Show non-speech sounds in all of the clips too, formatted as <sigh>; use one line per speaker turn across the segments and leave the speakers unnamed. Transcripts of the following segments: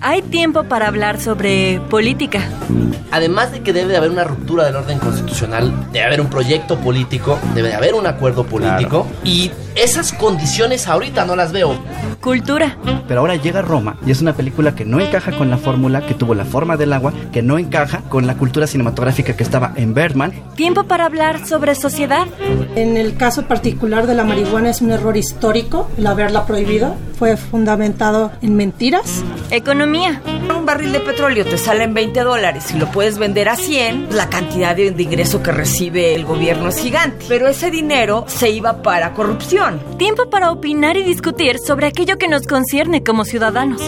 Hay tiempo para hablar sobre política.
Además de que debe de haber una ruptura del orden constitucional, debe haber un proyecto político, debe de haber un acuerdo político y esas condiciones ahorita no las veo.
Cultura.
Pero ahora llega Roma y es una película que no encaja con la fórmula, que tuvo la forma del agua, que no encaja con la cultura cinematográfica que estaba en Bergman.
Tiempo para hablar sobre sociedad.
En el caso particular de la marihuana es un error histórico el haberla prohibido. Fue fundamentado en mentiras.
Economía.
Un barril de petróleo te sale en 20 dólares y lo puedes vender a 100. La cantidad de, de ingreso que recibe el gobierno es gigante. Pero ese dinero se iba para corrupción.
Tiempo para opinar y discutir sobre aquello que nos concierne como ciudadanos.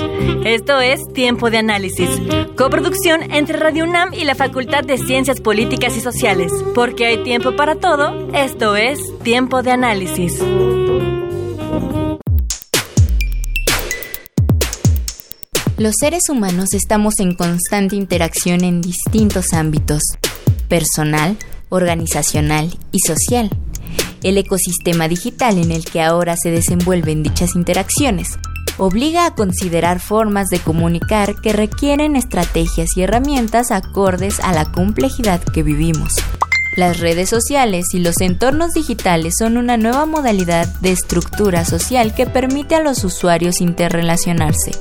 Esto es Tiempo de Análisis, coproducción entre Radio UNAM y la Facultad de Ciencias Políticas y Sociales. Porque hay tiempo para todo, esto es Tiempo de Análisis.
Los seres humanos estamos en constante interacción en distintos ámbitos, personal, organizacional y social. El ecosistema digital en el que ahora se desenvuelven dichas interacciones obliga a considerar formas de comunicar que requieren estrategias y herramientas acordes a la complejidad que vivimos. Las redes sociales y los entornos digitales son una nueva modalidad de estructura social que permite a los usuarios interrelacionarse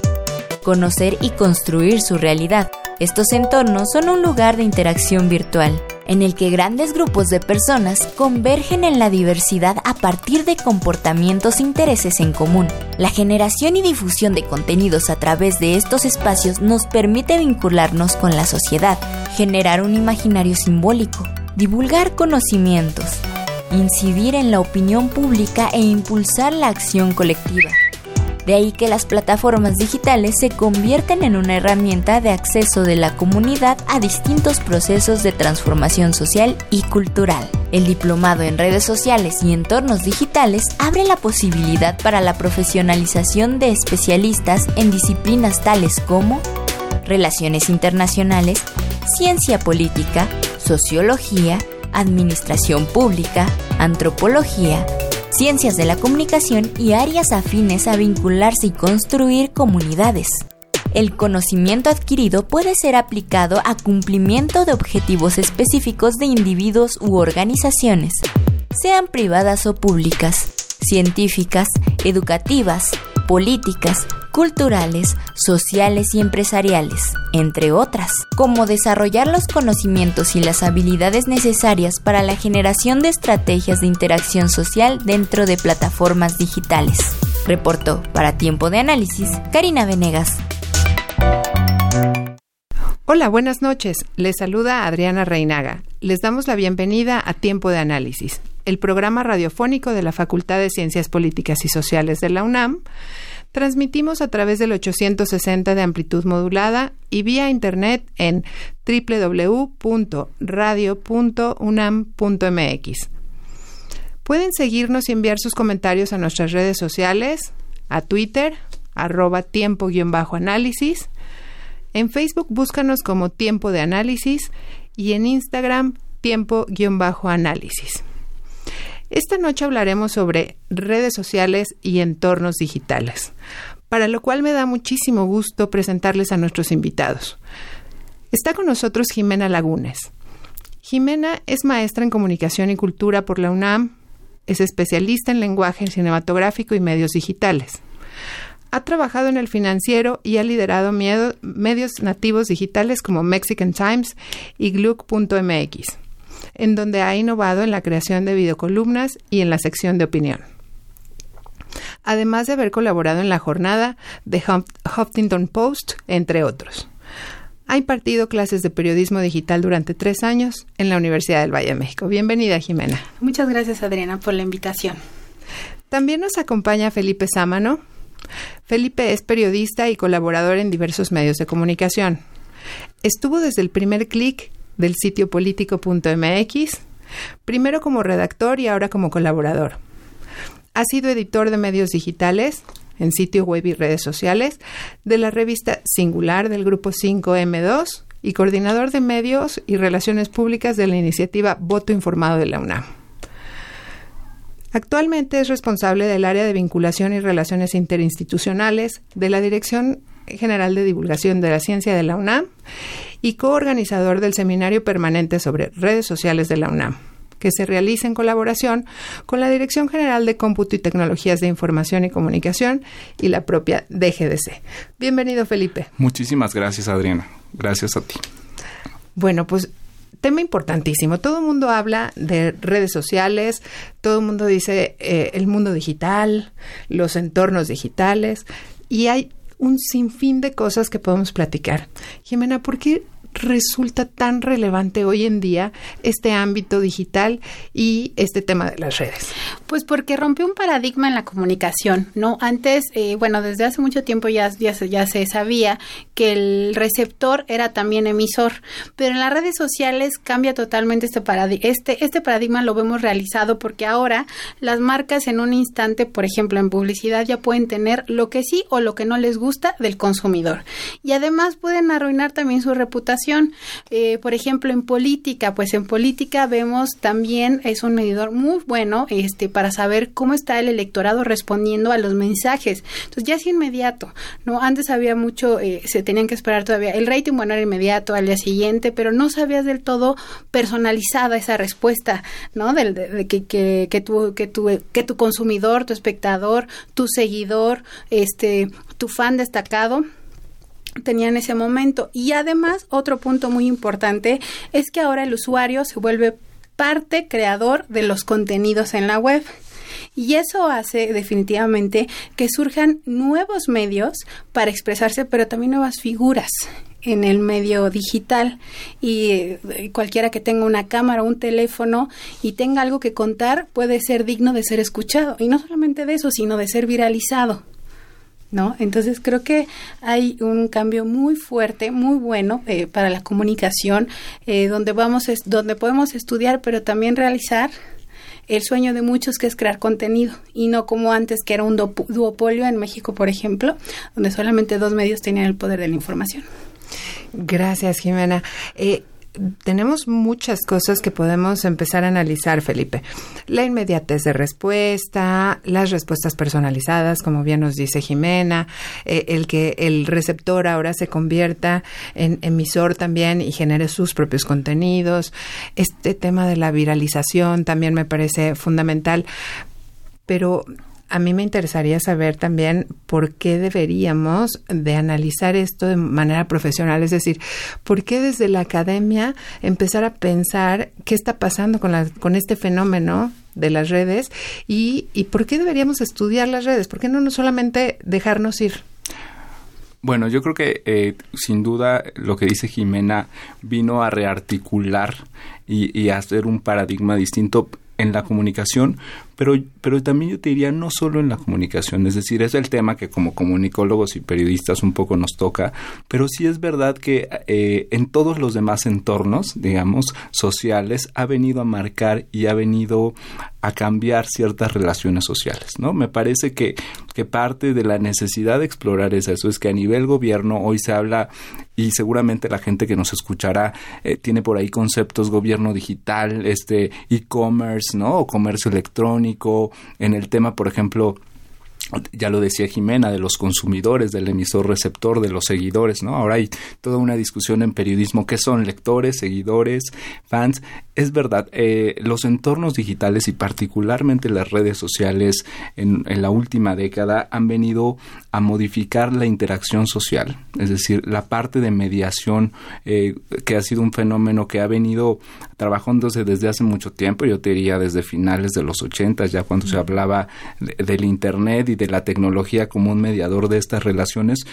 conocer y construir su realidad. Estos entornos son un lugar de interacción virtual, en el que grandes grupos de personas convergen en la diversidad a partir de comportamientos e intereses en común. La generación y difusión de contenidos a través de estos espacios nos permite vincularnos con la sociedad, generar un imaginario simbólico, divulgar conocimientos, incidir en la opinión pública e impulsar la acción colectiva. De ahí que las plataformas digitales se convierten en una herramienta de acceso de la comunidad a distintos procesos de transformación social y cultural. El diplomado en redes sociales y entornos digitales abre la posibilidad para la profesionalización de especialistas en disciplinas tales como relaciones internacionales, ciencia política, sociología, administración pública, antropología, ciencias de la comunicación y áreas afines a vincularse y construir comunidades. El conocimiento adquirido puede ser aplicado a cumplimiento de objetivos específicos de individuos u organizaciones, sean privadas o públicas, científicas, educativas, políticas, culturales, sociales y empresariales, entre otras, como desarrollar los conocimientos y las habilidades necesarias para la generación de estrategias de interacción social dentro de plataformas digitales. Reportó para Tiempo de Análisis Karina Venegas.
Hola, buenas noches. Les saluda Adriana Reinaga. Les damos la bienvenida a Tiempo de Análisis, el programa radiofónico de la Facultad de Ciencias Políticas y Sociales de la UNAM Transmitimos a través del 860 de amplitud modulada y vía internet en www.radio.unam.mx. Pueden seguirnos y enviar sus comentarios a nuestras redes sociales, a Twitter, arroba tiempo-análisis. En Facebook búscanos como Tiempo de Análisis y en Instagram tiempo-análisis. Esta noche hablaremos sobre redes sociales y entornos digitales, para lo cual me da muchísimo gusto presentarles a nuestros invitados. Está con nosotros Jimena Lagunes. Jimena es maestra en comunicación y cultura por la UNAM, es especialista en lenguaje cinematográfico y medios digitales. Ha trabajado en el financiero y ha liderado medios nativos digitales como Mexican Times y Gluck.mx en donde ha innovado en la creación de videocolumnas y en la sección de opinión. Además de haber colaborado en la jornada de Huffington Post, entre otros. Ha impartido clases de periodismo digital durante tres años en la Universidad del Valle de México. Bienvenida, Jimena.
Muchas gracias, Adriana, por la invitación.
También nos acompaña Felipe Sámano. Felipe es periodista y colaborador en diversos medios de comunicación. Estuvo desde el primer clic del sitio político.mx, primero como redactor y ahora como colaborador. Ha sido editor de medios digitales en sitio web y redes sociales, de la revista Singular del Grupo 5M2 y coordinador de medios y relaciones públicas de la iniciativa Voto Informado de la UNAM. Actualmente es responsable del área de vinculación y relaciones interinstitucionales de la Dirección General de Divulgación de la Ciencia de la UNAM y coorganizador del Seminario Permanente sobre Redes Sociales de la UNAM que se realiza en colaboración con la Dirección General de Cómputo y Tecnologías de Información y Comunicación y la propia DGDC. Bienvenido, Felipe.
Muchísimas gracias, Adriana. Gracias a ti.
Bueno, pues tema importantísimo. Todo el mundo habla de redes sociales, todo el mundo dice eh, el mundo digital, los entornos digitales, y hay un sinfín de cosas que podemos platicar. Jimena, ¿por qué resulta tan relevante hoy en día este ámbito digital y este tema de las redes?
Pues porque rompió un paradigma en la comunicación, ¿no? Antes, eh, bueno, desde hace mucho tiempo ya, ya, ya se sabía que el receptor era también emisor, pero en las redes sociales cambia totalmente este paradigma. Este, este paradigma lo vemos realizado porque ahora las marcas en un instante, por ejemplo, en publicidad ya pueden tener lo que sí o lo que no les gusta del consumidor. Y además pueden arruinar también su reputación eh, por ejemplo, en política, pues en política vemos también es un medidor muy bueno este para saber cómo está el electorado respondiendo a los mensajes. Entonces ya es inmediato, ¿no? Antes había mucho, eh, se tenían que esperar todavía. El rating, bueno, era inmediato al día siguiente, pero no sabías del todo personalizada esa respuesta, ¿no? De, de, que, que, que, tu, que, tu, que tu consumidor, tu espectador, tu seguidor, este, tu fan destacado tenía en ese momento. Y además, otro punto muy importante es que ahora el usuario se vuelve parte creador de los contenidos en la web. Y eso hace definitivamente que surjan nuevos medios para expresarse, pero también nuevas figuras en el medio digital y eh, cualquiera que tenga una cámara un teléfono y tenga algo que contar puede ser digno de ser escuchado y no solamente de eso sino de ser viralizado ¿no? Entonces creo que hay un cambio muy fuerte, muy bueno eh, para la comunicación, eh, donde vamos, es, donde podemos estudiar, pero también realizar el sueño de muchos que es crear contenido y no como antes que era un duopolio en México, por ejemplo, donde solamente dos medios tenían el poder de la información.
Gracias, Jimena. Eh, tenemos muchas cosas que podemos empezar a analizar, Felipe. La inmediatez de respuesta, las respuestas personalizadas, como bien nos dice Jimena, eh, el que el receptor ahora se convierta en emisor también y genere sus propios contenidos. Este tema de la viralización también me parece fundamental. Pero a mí me interesaría saber también por qué deberíamos de analizar esto de manera profesional, es decir, por qué desde la academia empezar a pensar qué está pasando con, con este fenómeno de las redes y, y por qué deberíamos estudiar las redes, por qué no, no solamente dejarnos ir.
Bueno, yo creo que eh, sin duda lo que dice Jimena vino a rearticular y, y a hacer un paradigma distinto en la comunicación, pero, pero también yo te diría no solo en la comunicación, es decir, es el tema que como comunicólogos y periodistas un poco nos toca, pero sí es verdad que eh, en todos los demás entornos, digamos, sociales, ha venido a marcar y ha venido a cambiar ciertas relaciones sociales, ¿no? Me parece que, que parte de la necesidad de explorar es eso, es que a nivel gobierno hoy se habla y seguramente la gente que nos escuchará eh, tiene por ahí conceptos gobierno digital, este e-commerce, ¿no? O comercio electrónico, en el tema, por ejemplo, ya lo decía Jimena, de los consumidores, del emisor receptor, de los seguidores, ¿no? Ahora hay toda una discusión en periodismo, ¿qué son lectores, seguidores, fans? Es verdad, eh, los entornos digitales y particularmente las redes sociales en, la última década han venido a modificar la interacción social, es decir, la parte de mediación eh, que ha sido un fenómeno que ha venido trabajándose desde hace mucho tiempo, yo te diría desde finales de los 80, ya cuando se hablaba del Internet y de la tecnología como un mediador de estas relaciones,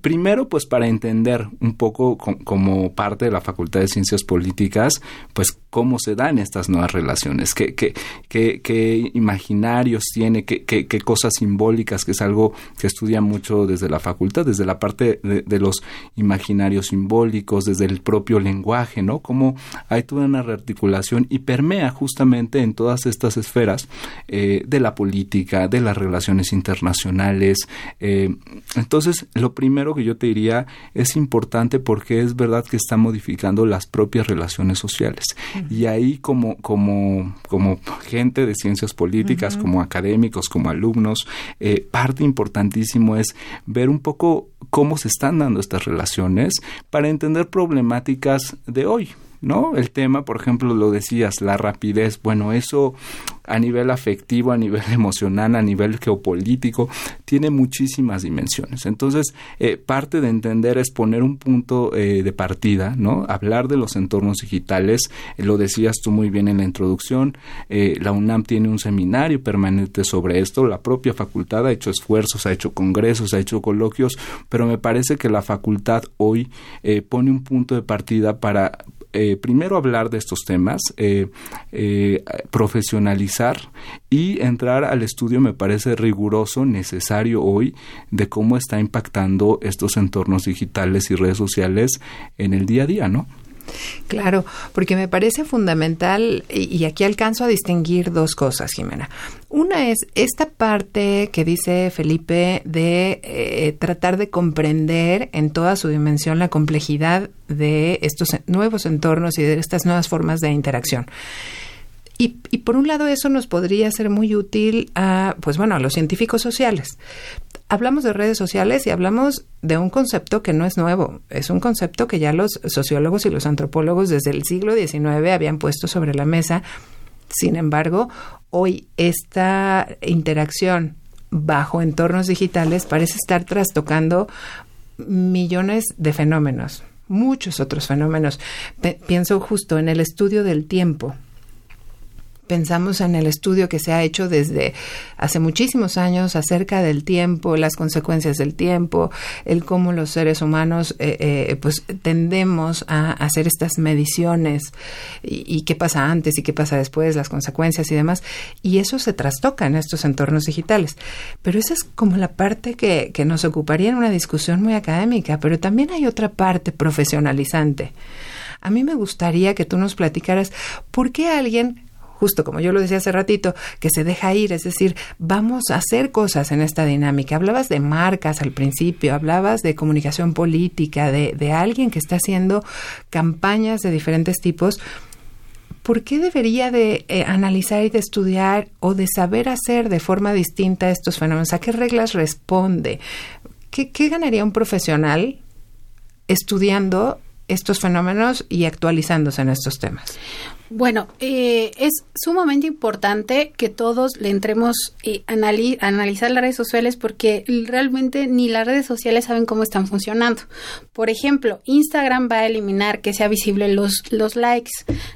Primero, pues para entender un poco como parte de la Facultad de Ciencias Políticas, pues cómo se dan estas nuevas relaciones, qué, qué, qué, imaginarios tiene, qué, qué, cosas simbólicas, que es algo que estudia mucho desde la facultad, desde la parte de, los imaginarios simbólicos, desde el propio lenguaje, ¿no? Cómo hay toda una rearticulación y permea justamente en todas estas esferas eh, de la política, de las relaciones internacionales. Eh, entonces, lo primero que yo te diría es importante porque es verdad que está modificando las propias relaciones sociales. Y ahí como, como, como gente de ciencias políticas, como académicos, como alumnos, eh, parte importantísimo es ver un poco cómo se están dando estas relaciones para entender problemáticas de hoy. ¿no? El tema, por ejemplo, lo decías, la rapidez, bueno, eso a nivel afectivo, a nivel <laughs> emocional, a nivel geopolítico, tiene muchísimas dimensiones. Entonces, eh, parte de entender es poner un punto eh, de partida, ¿no? Hablar de los entornos digitales, eh, lo decías tú muy bien en la introducción, la UNAM tiene un seminario permanente sobre esto, la propia facultad ha hecho esfuerzos, ha hecho congresos, ha hecho coloquios, pero me parece que la facultad hoy pone un punto de partida para primero hablar de estos temas, profesionalizar y entrar al estudio me parece riguroso, necesario hoy, de cómo está impactando estos entornos digitales y redes sociales en el día a día, ¿no?
Claro, porque me parece fundamental, y aquí alcanzo a distinguir dos cosas, Jimena. Una es esta parte que dice Felipe de eh, tratar de comprender en toda su dimensión la complejidad de estos nuevos entornos y de estas nuevas formas de interacción. Y, y, por un lado eso nos podría ser muy útil a, pues bueno, a los científicos sociales. Hablamos de redes sociales y hablamos de un concepto que no es nuevo, es un concepto que ya los sociólogos y los antropólogos desde el siglo XIX habían puesto sobre la mesa. Sin embargo, hoy esta interacción bajo entornos digitales parece estar trastocando millones de fenómenos, muchos otros fenómenos. pienso justo en el estudio del tiempo pensamos en el estudio que se ha hecho desde hace muchísimos años acerca del tiempo, las consecuencias del tiempo, el cómo los seres humanos eh, eh, pues tendemos a hacer estas mediciones y, qué pasa antes y qué pasa después, las consecuencias y demás, y eso se trastoca en estos entornos digitales. Pero esa es como la parte que, que nos ocuparía en una discusión muy académica, pero también hay otra parte profesionalizante. A mí me gustaría que tú nos platicaras por qué alguien justo como yo lo decía hace ratito, que se deja ir, es decir, vamos a hacer cosas en esta dinámica. Hablabas de marcas al principio, hablabas de comunicación política, de, de alguien que está haciendo campañas de diferentes tipos. ¿Por qué debería de eh, analizar y de estudiar o de saber hacer de forma distinta estos fenómenos? ¿A qué reglas responde? ¿Qué, qué ganaría un profesional estudiando estos fenómenos y actualizándose en estos temas?
Bueno, eh, es sumamente importante que todos le entremos eh, a analizar las redes sociales porque realmente ni las redes sociales saben cómo están funcionando. Por ejemplo, Instagram va a eliminar que sea visible los, los likes,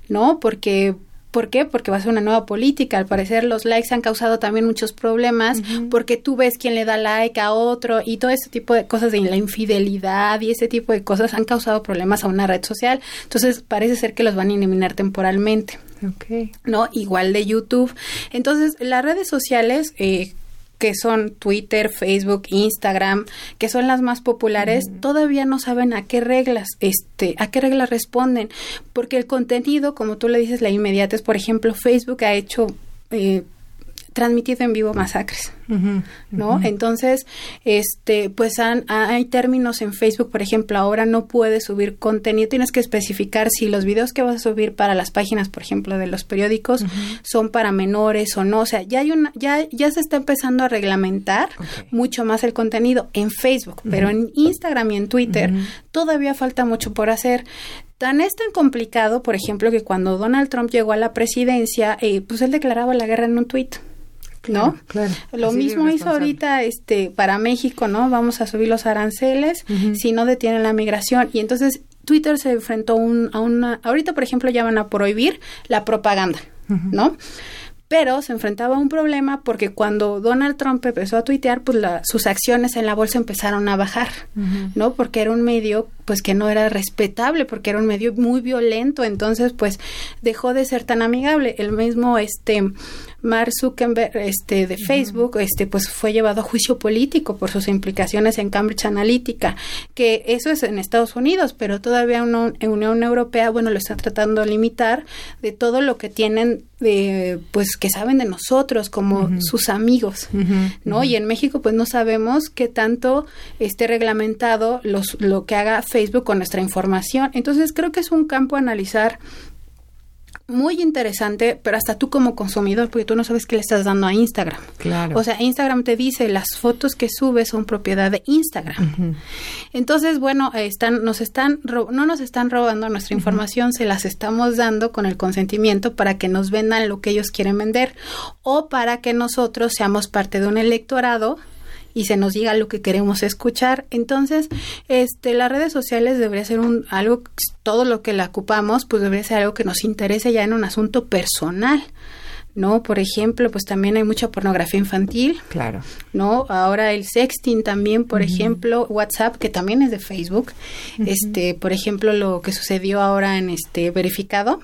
¿no? Porque ¿Por qué? Porque va a ser una nueva política. Al parecer los likes han causado también muchos problemas porque tú ves quién le da like a otro y todo ese tipo de cosas de la infidelidad y ese tipo de cosas han causado problemas a una red social. Entonces parece ser que los van a eliminar temporalmente. Okay. ¿No? Igual de YouTube. Entonces las redes sociales... Eh, que son Twitter, Facebook, Instagram, que son las más populares, todavía no saben a qué reglas, este, a qué reglas responden, porque el contenido, como tú le dices, la inmediatez, por ejemplo, Facebook ha hecho eh, transmitido en vivo masacres, ¿no? Entonces, este, pues hay términos en Facebook, por ejemplo, ahora no puedes subir contenido, tienes que especificar si los videos que vas a subir para las páginas, por ejemplo, de los periódicos son para menores o no, o sea, ya hay una, ya, ya se está empezando a reglamentar mucho más el contenido en Facebook, pero en Instagram y en Twitter todavía falta mucho por hacer. Tan es tan complicado, por ejemplo, que cuando Donald Trump llegó a la presidencia, eh, pues él declaraba la guerra en un tuit. ¿No? Claro, Lo mismo hizo ahorita este para México, ¿no? Vamos a subir los aranceles si no detienen la migración y entonces Twitter se enfrentó un, a una ahorita por ejemplo ya van a prohibir la propaganda, ¿no? pero se enfrentaba a un problema porque cuando Donald Trump empezó a tuitear, pues sus acciones en la bolsa empezaron a bajar, ¿no? Porque era un medio pues que no era respetable porque era un medio muy violento, entonces pues dejó de ser tan amigable. El mismo este Mark Zuckerberg este de Facebook este pues fue llevado a juicio político por sus implicaciones en Cambridge Analytica, que eso es en Estados Unidos, pero todavía en Unión Europea bueno lo está tratando de limitar de todo lo que tienen de pues que saben de nosotros como sus amigos, ¿no? Y en México pues no sabemos qué tanto esté reglamentado los lo que haga Facebook Facebook con nuestra información. Entonces creo que es un campo a analizar muy interesante, pero hasta tú como consumidor, porque tú no sabes qué le estás dando a Instagram.
Claro.
O sea, Instagram te dice las fotos que subes son propiedad de Instagram. Entonces, bueno, están, nos están, no nos están robando nuestra información, se las estamos dando con el consentimiento para que nos vendan lo que ellos quieren vender o para que nosotros seamos parte de un electorado y se nos diga lo que queremos escuchar. Entonces, este, las redes sociales debería ser un algo, todo lo que la ocupamos, pues debería ser algo que nos interese ya en un asunto personal. ¿No? Por ejemplo, pues también hay mucha pornografía infantil.
Claro.
¿No? Ahora el sexting también, por ejemplo, WhatsApp, que también es de Facebook. Este, por ejemplo, lo que sucedió ahora en este verificado,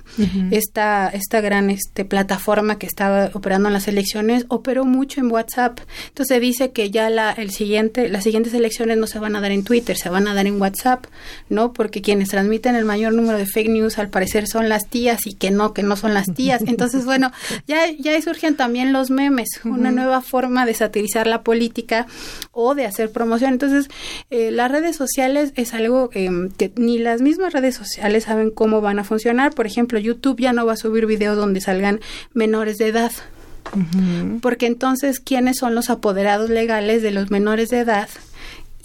esta, esta gran este, plataforma que estaba operando en las elecciones, operó mucho en WhatsApp. Entonces dice que ya la, el siguiente, las siguientes elecciones no se van a dar en Twitter, se van a dar en WhatsApp, ¿no? Porque quienes transmiten el mayor número de fake news al parecer son las tías y que no, que no son las tías. <laughs> Entonces, bueno, ya ya, surgen también los memes, una nueva forma de satirizar la política o de hacer promoción. Entonces, eh, las redes sociales es algo em, que ni las mismas redes sociales saben cómo van a funcionar. Por ejemplo, YouTube ya no va a subir videos donde salgan menores de edad. Porque entonces, ¿quiénes son los apoderados legales de los menores de edad?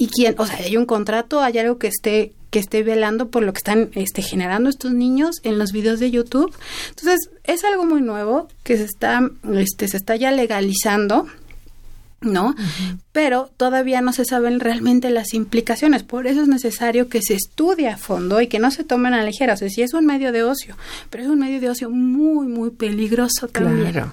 y quién, o sea, hay un contrato, hay algo que esté que esté velando por lo que están este, generando estos niños en los videos de YouTube. Entonces, es algo muy nuevo que se está, este, se está ya legalizando ¿no? Pero todavía no se saben realmente las implicaciones, por eso es necesario que se estudie a fondo y que no se tomen a la ligera, o sea, si es un medio de ocio, pero es un medio de ocio muy, muy peligroso también. Claro.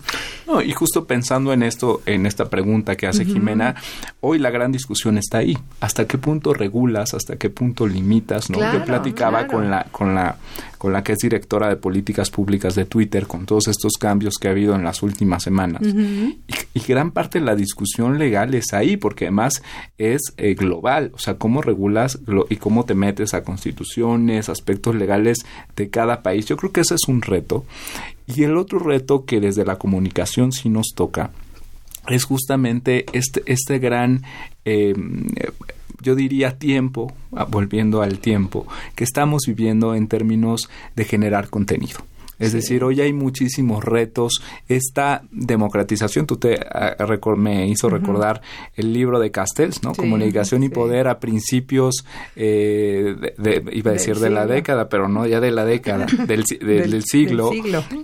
No, y justo pensando en esto, en esta pregunta que hace Jimena, hoy la gran discusión está ahí, ¿hasta qué punto regulas, hasta qué punto limitas, ¿no? Yo platicaba con la, con la, con la que es directora de políticas públicas de Twitter, con todos estos cambios que ha habido en las últimas semanas, y, y gran parte de la discusión legal es ahí, porque además es eh, global, o sea, cómo regulas y cómo te metes a constituciones, aspectos legales de cada país. Yo creo que ese es un reto. Y el otro reto que desde la comunicación sí nos toca es justamente este, este gran... Em, yo diría tiempo, ah, volviendo al tiempo, que estamos viviendo en términos de generar contenido. Es decir, hoy hay muchísimos retos. Esta democratización, tú te ah, me hizo recordar el libro de Castells, ¿no? Comunicación y poder a principios, eh, de, iba a decir de la década, pero no ya de la década, <laughs> del, del, siglo,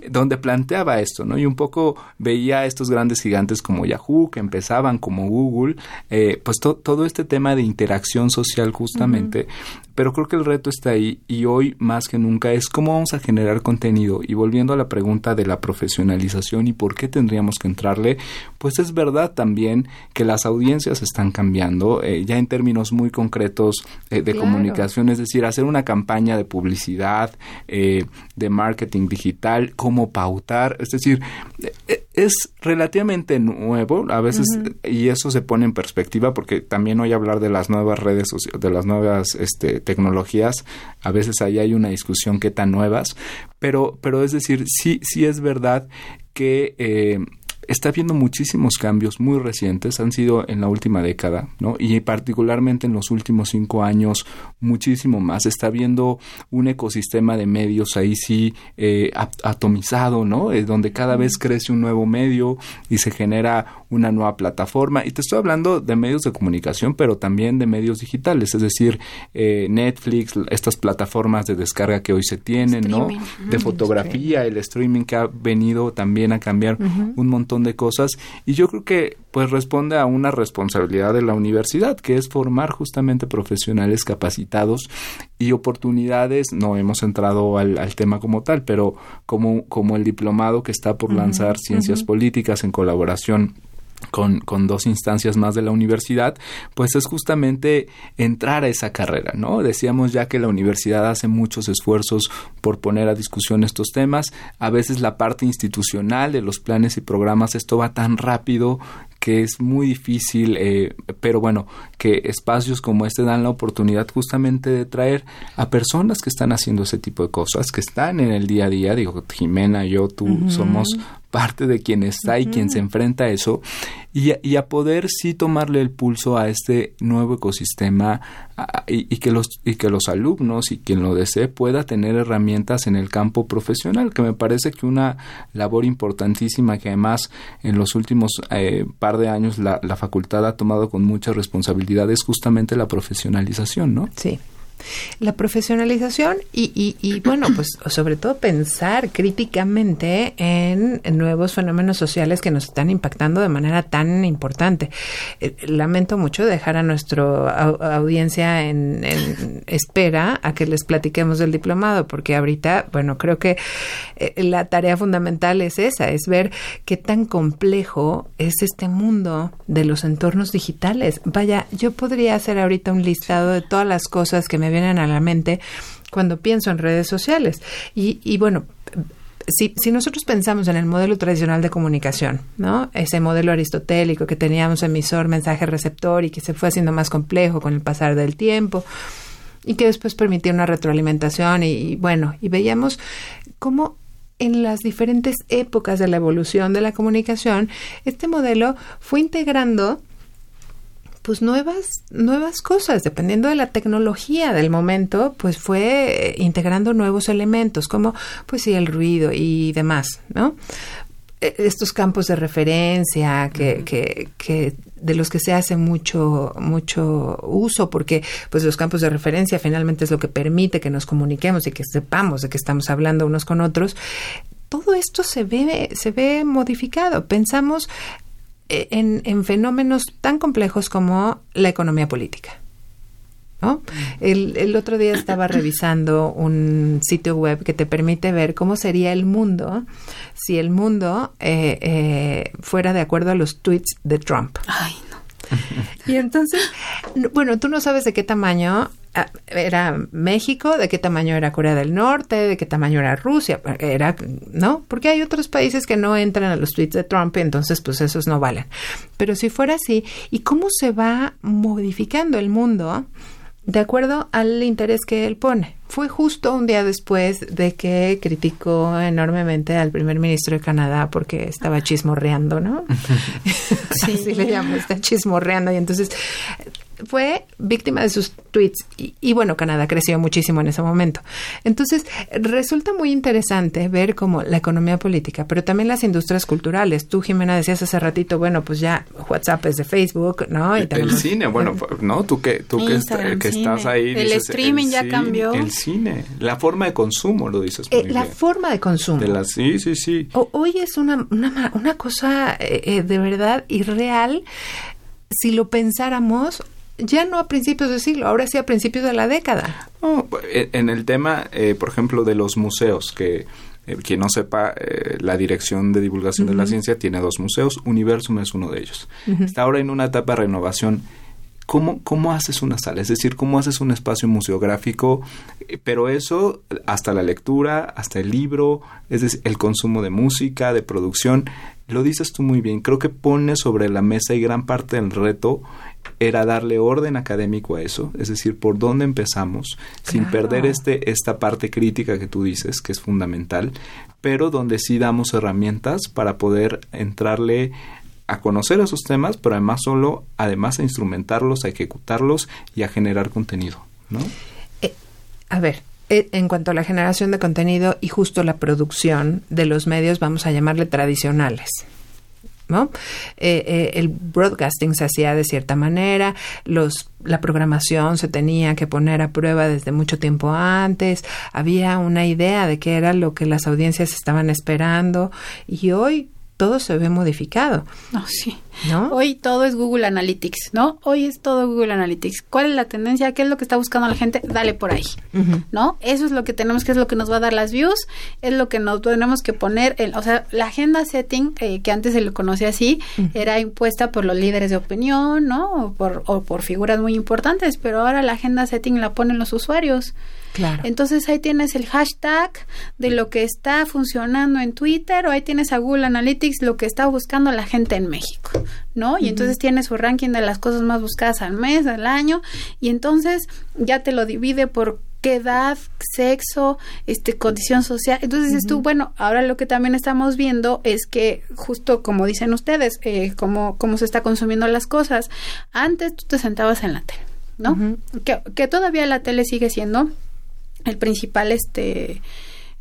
donde planteaba esto, ¿no? Y un poco veía a estos grandes gigantes como Yahoo, que empezaban como Google, eh, pues todo este tema de interacción social justamente, pero creo que el reto está ahí y hoy más que nunca es cómo vamos a generar contenido y volviendo a la pregunta de la profesionalización y por qué tendríamos que entrarle, pues es verdad también que las audiencias están cambiando, eh, ya en términos muy concretos eh, de comunicación, es decir, hacer una campaña de publicidad, eh, de marketing digital, cómo pautar, es decir, es relativamente nuevo a veces y eso se pone en perspectiva porque también hoy hablar de las nuevas redes sociales, de las nuevas este, tecnologías, a veces ahí hay una discusión qué tan nuevas, pero, pero es decir, sí, sí es verdad que eh, está habiendo muchísimos cambios muy recientes, han sido en la última década, ¿no? Y particularmente en los últimos cinco años, muchísimo más. Está habiendo un ecosistema de medios ahí sí eh, atomizado, ¿no? Eh, donde cada vez crece un nuevo medio y se genera una nueva plataforma. Y te estoy hablando de medios de comunicación, pero también de medios digitales, es decir, eh, Netflix, estas plataformas de descarga que hoy se tienen, ¿no? De fotografía, el streaming que ha venido también a cambiar un montón de cosas. Y yo creo que pues responde a una responsabilidad de la universidad, que es formar justamente profesionales capacitados y oportunidades. No hemos entrado al, tema como tal, pero como, como el diplomado que está por lanzar Ciencias Políticas en colaboración con, con, dos instancias más de la universidad, pues es justamente entrar a esa carrera, ¿no? Decíamos ya que la universidad hace muchos esfuerzos por poner a discusión estos temas, a veces la parte institucional de los planes y programas, esto va tan rápido que es muy difícil, eh, pero bueno, que espacios como este dan la oportunidad justamente de traer a personas que están haciendo ese tipo de cosas, que están en el día a día, digo, Jimena, yo, tú somos parte de quien está y quien se enfrenta a eso y, a poder sí tomarle el pulso a este nuevo ecosistema y, que los, y que los alumnos y quien lo desee pueda tener herramientas en el campo profesional, que me parece que una labor importantísima que además en los últimos eh, par de años la, la facultad ha tomado con mucha responsabilidad es justamente la profesionalización, ¿no?
Sí. La profesionalización y, y, bueno, pues <clears throat> sobre todo pensar críticamente en, nuevos fenómenos sociales que nos están impactando de manera tan importante. Eh, lamento mucho dejar a nuestra audiencia en, espera a que les platiquemos del diplomado, porque ahorita, bueno, creo que eh, la tarea fundamental es esa, es ver qué tan complejo es este mundo de los entornos digitales. Vaya, yo podría hacer ahorita un listado de todas las cosas que me vienen a la mente cuando pienso en redes sociales. Y, y bueno, si, si, nosotros pensamos en el modelo tradicional de comunicación, ¿no? Ese modelo aristotélico que teníamos emisor, mensaje, receptor y que se fue haciendo más complejo con el pasar del tiempo y que después permitía una retroalimentación y, y bueno, y veíamos cómo en las diferentes épocas de la evolución de la comunicación, este modelo fue integrando pues nuevas, nuevas cosas, dependiendo de la tecnología del momento, pues fue eh, integrando nuevos elementos, como pues sí, el ruido y demás, ¿no? E, estos campos de referencia que, que, que de los que se hace mucho mucho uso porque pues los campos de referencia finalmente es lo que permite que nos comuniquemos y que sepamos de que estamos hablando unos con otros. Todo esto se ve se ve modificado. Pensamos en, en fenómenos tan complejos como la economía política. ¿No? El, el, otro día estaba revisando un sitio web que te permite ver cómo sería el mundo si el mundo eh, eh, fuera de acuerdo a los tweets de Trump.
Ay, no.
Y entonces, bueno, tú no sabes de qué tamaño era México, de qué tamaño era Corea del Norte, de qué tamaño era Rusia, era, ¿no? Porque hay otros países que no entran a los tweets de Trump, y entonces pues esos no valen. Pero si fuera así, ¿y cómo se va modificando el mundo? de acuerdo al interés que él pone. Fue justo un día después de que criticó enormemente al primer ministro de Canadá porque estaba chismorreando, ¿no? Sí. <laughs> <laughs> Así le llamo, está chismorreando. Y entonces fue víctima de sus tweets y, bueno, Canadá creció muchísimo en ese momento. Entonces, resulta muy interesante ver cómo la economía política, pero también las industrias culturales. Tú, Jimena, decías hace ratito, bueno, pues ya WhatsApp es de Facebook, ¿no?
Y el cine, bueno, ¿no? Tú que, tú que, estás ahí.
El streaming ya cambió.
El cine, la forma de consumo, lo dices.
Eh, la forma de consumo.
De la, sí, sí, sí.
hoy es una, una, una cosa eh, eh, de verdad irreal si lo pensáramos ya no a principios del siglo, ahora sí a principios de la década.
Eh, en el tema, eh, por ejemplo, de los museos, que eh, quien no sepa, la Dirección de Divulgación de la Ciencia tiene dos museos, Universum es uno de ellos. Está ahora en una etapa de renovación. ¿Cómo, ¿Cómo haces una sala? Es decir, ¿cómo haces un espacio museográfico? Pero eso, hasta la lectura, hasta el libro, es decir, el consumo de música, de producción, lo dices tú muy bien. Creo que pone sobre la mesa y gran parte del reto era darle orden académico a eso, es decir, por dónde empezamos, sin perder este, esta parte crítica que tú dices, que es fundamental, pero donde sí damos herramientas para poder entrarle a conocer esos temas, pero además solo, además a instrumentarlos, a ejecutarlos y a generar contenido, ¿no?
Eh, a ver, eh, en cuanto a la generación de contenido y justo la producción de los medios, vamos a llamarle tradicionales. ¿No? Eh, eh, el broadcasting se hacía de cierta manera, los la programación se tenía que poner a prueba desde mucho tiempo antes, había una idea de qué era lo que las audiencias estaban esperando y hoy todo se ve modificado.
No, sí. ¿No? Hoy todo es Google Analytics, ¿no? Hoy es todo Google Analytics. ¿Cuál es la tendencia? ¿Qué es lo que está buscando la gente? Dale por ahí, ¿no? Eso es lo que tenemos, que es lo que nos va a dar las views, es lo que nos tenemos que poner, en, o sea, la agenda setting, eh, que antes se lo conocía así, era impuesta por los líderes de opinión, ¿no? O por, o por figuras muy importantes, pero ahora la agenda setting la ponen los usuarios. Entonces ahí tienes el hashtag de lo que está funcionando en Twitter o ahí tienes a Google Analytics lo que está buscando la gente en México, ¿no? Y entonces tienes su ranking de las cosas más buscadas al mes, al año y entonces ya te lo divide por qué edad, sexo, este, condición social. Entonces dices tú, bueno, ahora lo que también estamos viendo es que justo como dicen ustedes, eh, cómo, cómo se está consumiendo las cosas. Antes tú te sentabas en la tele, ¿no? que, que todavía la tele sigue siendo el principal este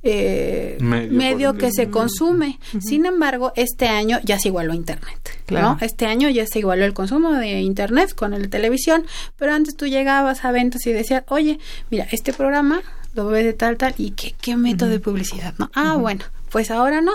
eh, medio, que se consume. Sin embargo, este año ya se igualó a Internet. ¿no? Este año ya se igualó el consumo de Internet con el de televisión, pero antes tú llegabas a ventas y decías, oye, mira, este programa lo ves de tal, tal, y qué, qué método de publicidad, ¿no? Ah, bueno, pues ahora no.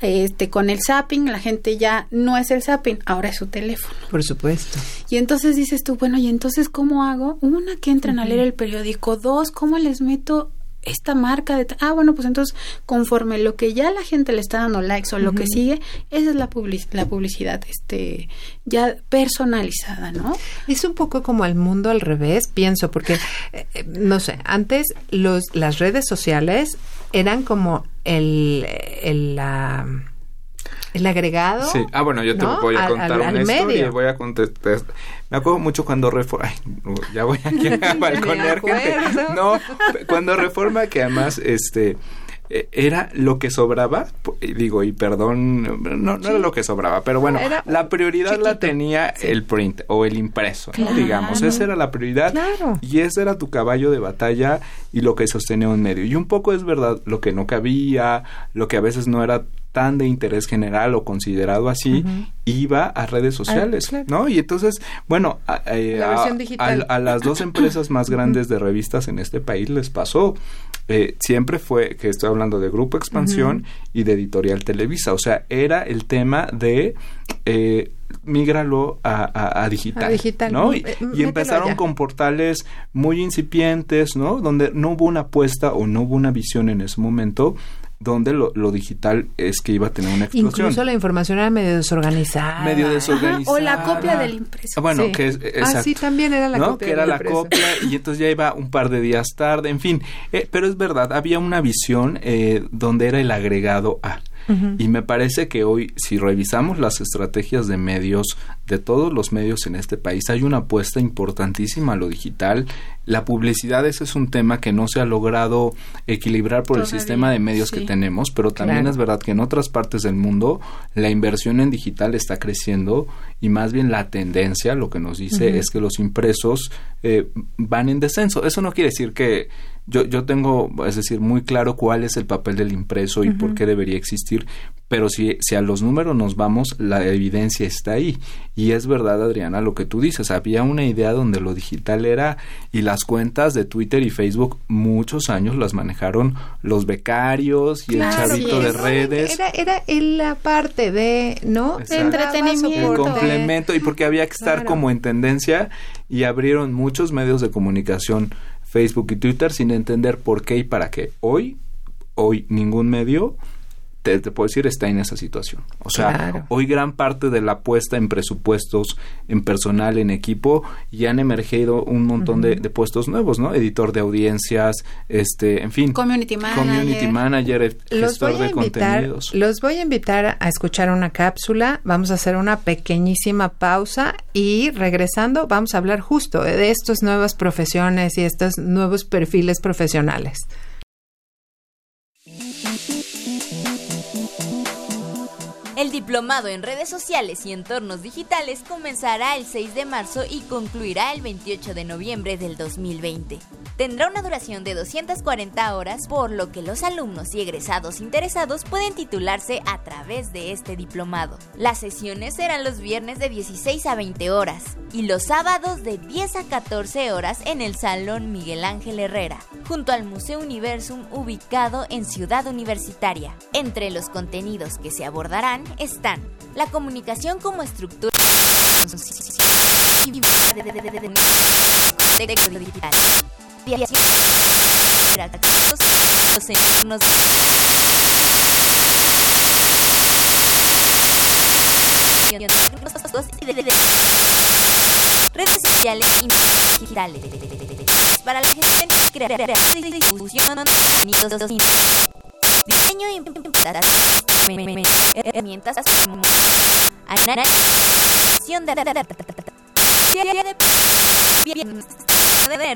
Este, con el zapping, la gente ya no es el zapping, ahora es su teléfono.
Por supuesto.
Y entonces dices tú, bueno, ¿y entonces cómo hago? Una, que entran a leer el periódico. Dos, ¿cómo les meto esta marca de ah bueno pues entonces conforme lo que ya la gente le está dando likes o lo que sigue esa es la la publicidad este ya personalizada no
es un poco como el mundo al revés pienso porque eh, eh, no sé antes los las redes sociales eran como el el la el agregado.
Sí. Ah, bueno, yo te voy a contar una historia y voy a contestar. Me acuerdo mucho cuando Reforma... ya voy aquí a <laughs> balconear gente. No, cuando Reforma, que además, este eh, era lo que sobraba, digo, y perdón, no, no era lo que sobraba, pero bueno, la prioridad la tenía el print o el impreso, digamos, esa era la prioridad y ese era tu caballo de batalla y lo que sostenía un medio. Y un poco es verdad, lo que no cabía, lo que a veces no era tan de interés general o considerado así, iba a redes sociales, ¿no? Y entonces, bueno, a, eh, a, las dos empresas más <laughs> grandes de revistas en este país les pasó. Eh, siempre fue, que estoy hablando de Grupo Expansión y de Editorial Televisa, o sea, era el tema de... Eh, mígralo a, digital, ¿no? Y, empezaron con portales muy incipientes, ¿no? Donde no hubo una apuesta o no hubo una visión en ese momento donde lo, digital es que iba a tener una explosión.
Incluso la información era medio desorganizada.
Medio desorganizada.
o la copia del impreso.
Ah, bueno, que es,
Ah, sí, también era la copia.
Que era la copia y entonces ya iba un par de días tarde, en fin. Eh, pero es verdad, había una visión eh, donde era el agregado a. Y me parece que hoy, si revisamos las estrategias de medios, de todos los medios en este país, hay una apuesta importantísima a lo digital. La publicidad, ese es un tema que no se ha logrado equilibrar por el sistema de medios que tenemos, pero también es verdad que en otras partes del mundo la inversión en digital está creciendo y más bien la tendencia, lo que nos dice, es que los impresos eh, van en descenso. Eso no quiere decir que yo, yo tengo, es decir, muy claro cuál es el papel del impreso y por qué debería existir, pero si, si a los números nos vamos, la evidencia está ahí. Y es verdad, Adriana, lo que tú dices, había una idea donde lo digital era, y las cuentas de Twitter y Facebook muchos años las manejaron los becarios y el chavito de redes.
Era, era la parte de, ¿no?
Entretenimiento.
El complemento, y porque había que estar como en tendencia, y abrieron muchos medios de comunicación Facebook y Twitter sin entender por qué y para qué. Hoy, hoy ningún medio te, puedo decir, está en esa situación. O sea, hoy gran parte de la apuesta en presupuestos, en personal, en equipo, ya han emergido un montón de, puestos nuevos, ¿no? Editor de audiencias, este, en fin.
Community manager.
Community manager, gestor de contenidos.
Los voy a invitar a escuchar una cápsula. Vamos a hacer una pequeñísima pausa y regresando vamos a hablar justo de estas nuevas profesiones y estos nuevos perfiles profesionales.
El diplomado en redes sociales y entornos digitales comenzará el 6 de marzo y concluirá el 28 de noviembre del 2020. Tendrá una duración de 240 horas, por lo que los alumnos y egresados interesados pueden titularse a través de este diplomado. Las sesiones serán los viernes de 16 a 20 horas y los sábados de 10 a 14 horas en el Salón Miguel Ángel Herrera, junto al Museo Universum ubicado en Ciudad Universitaria. Entre los contenidos que se abordarán están la comunicación como estructura redes sociales y digitales. Para la gestión y diseño y herramientas de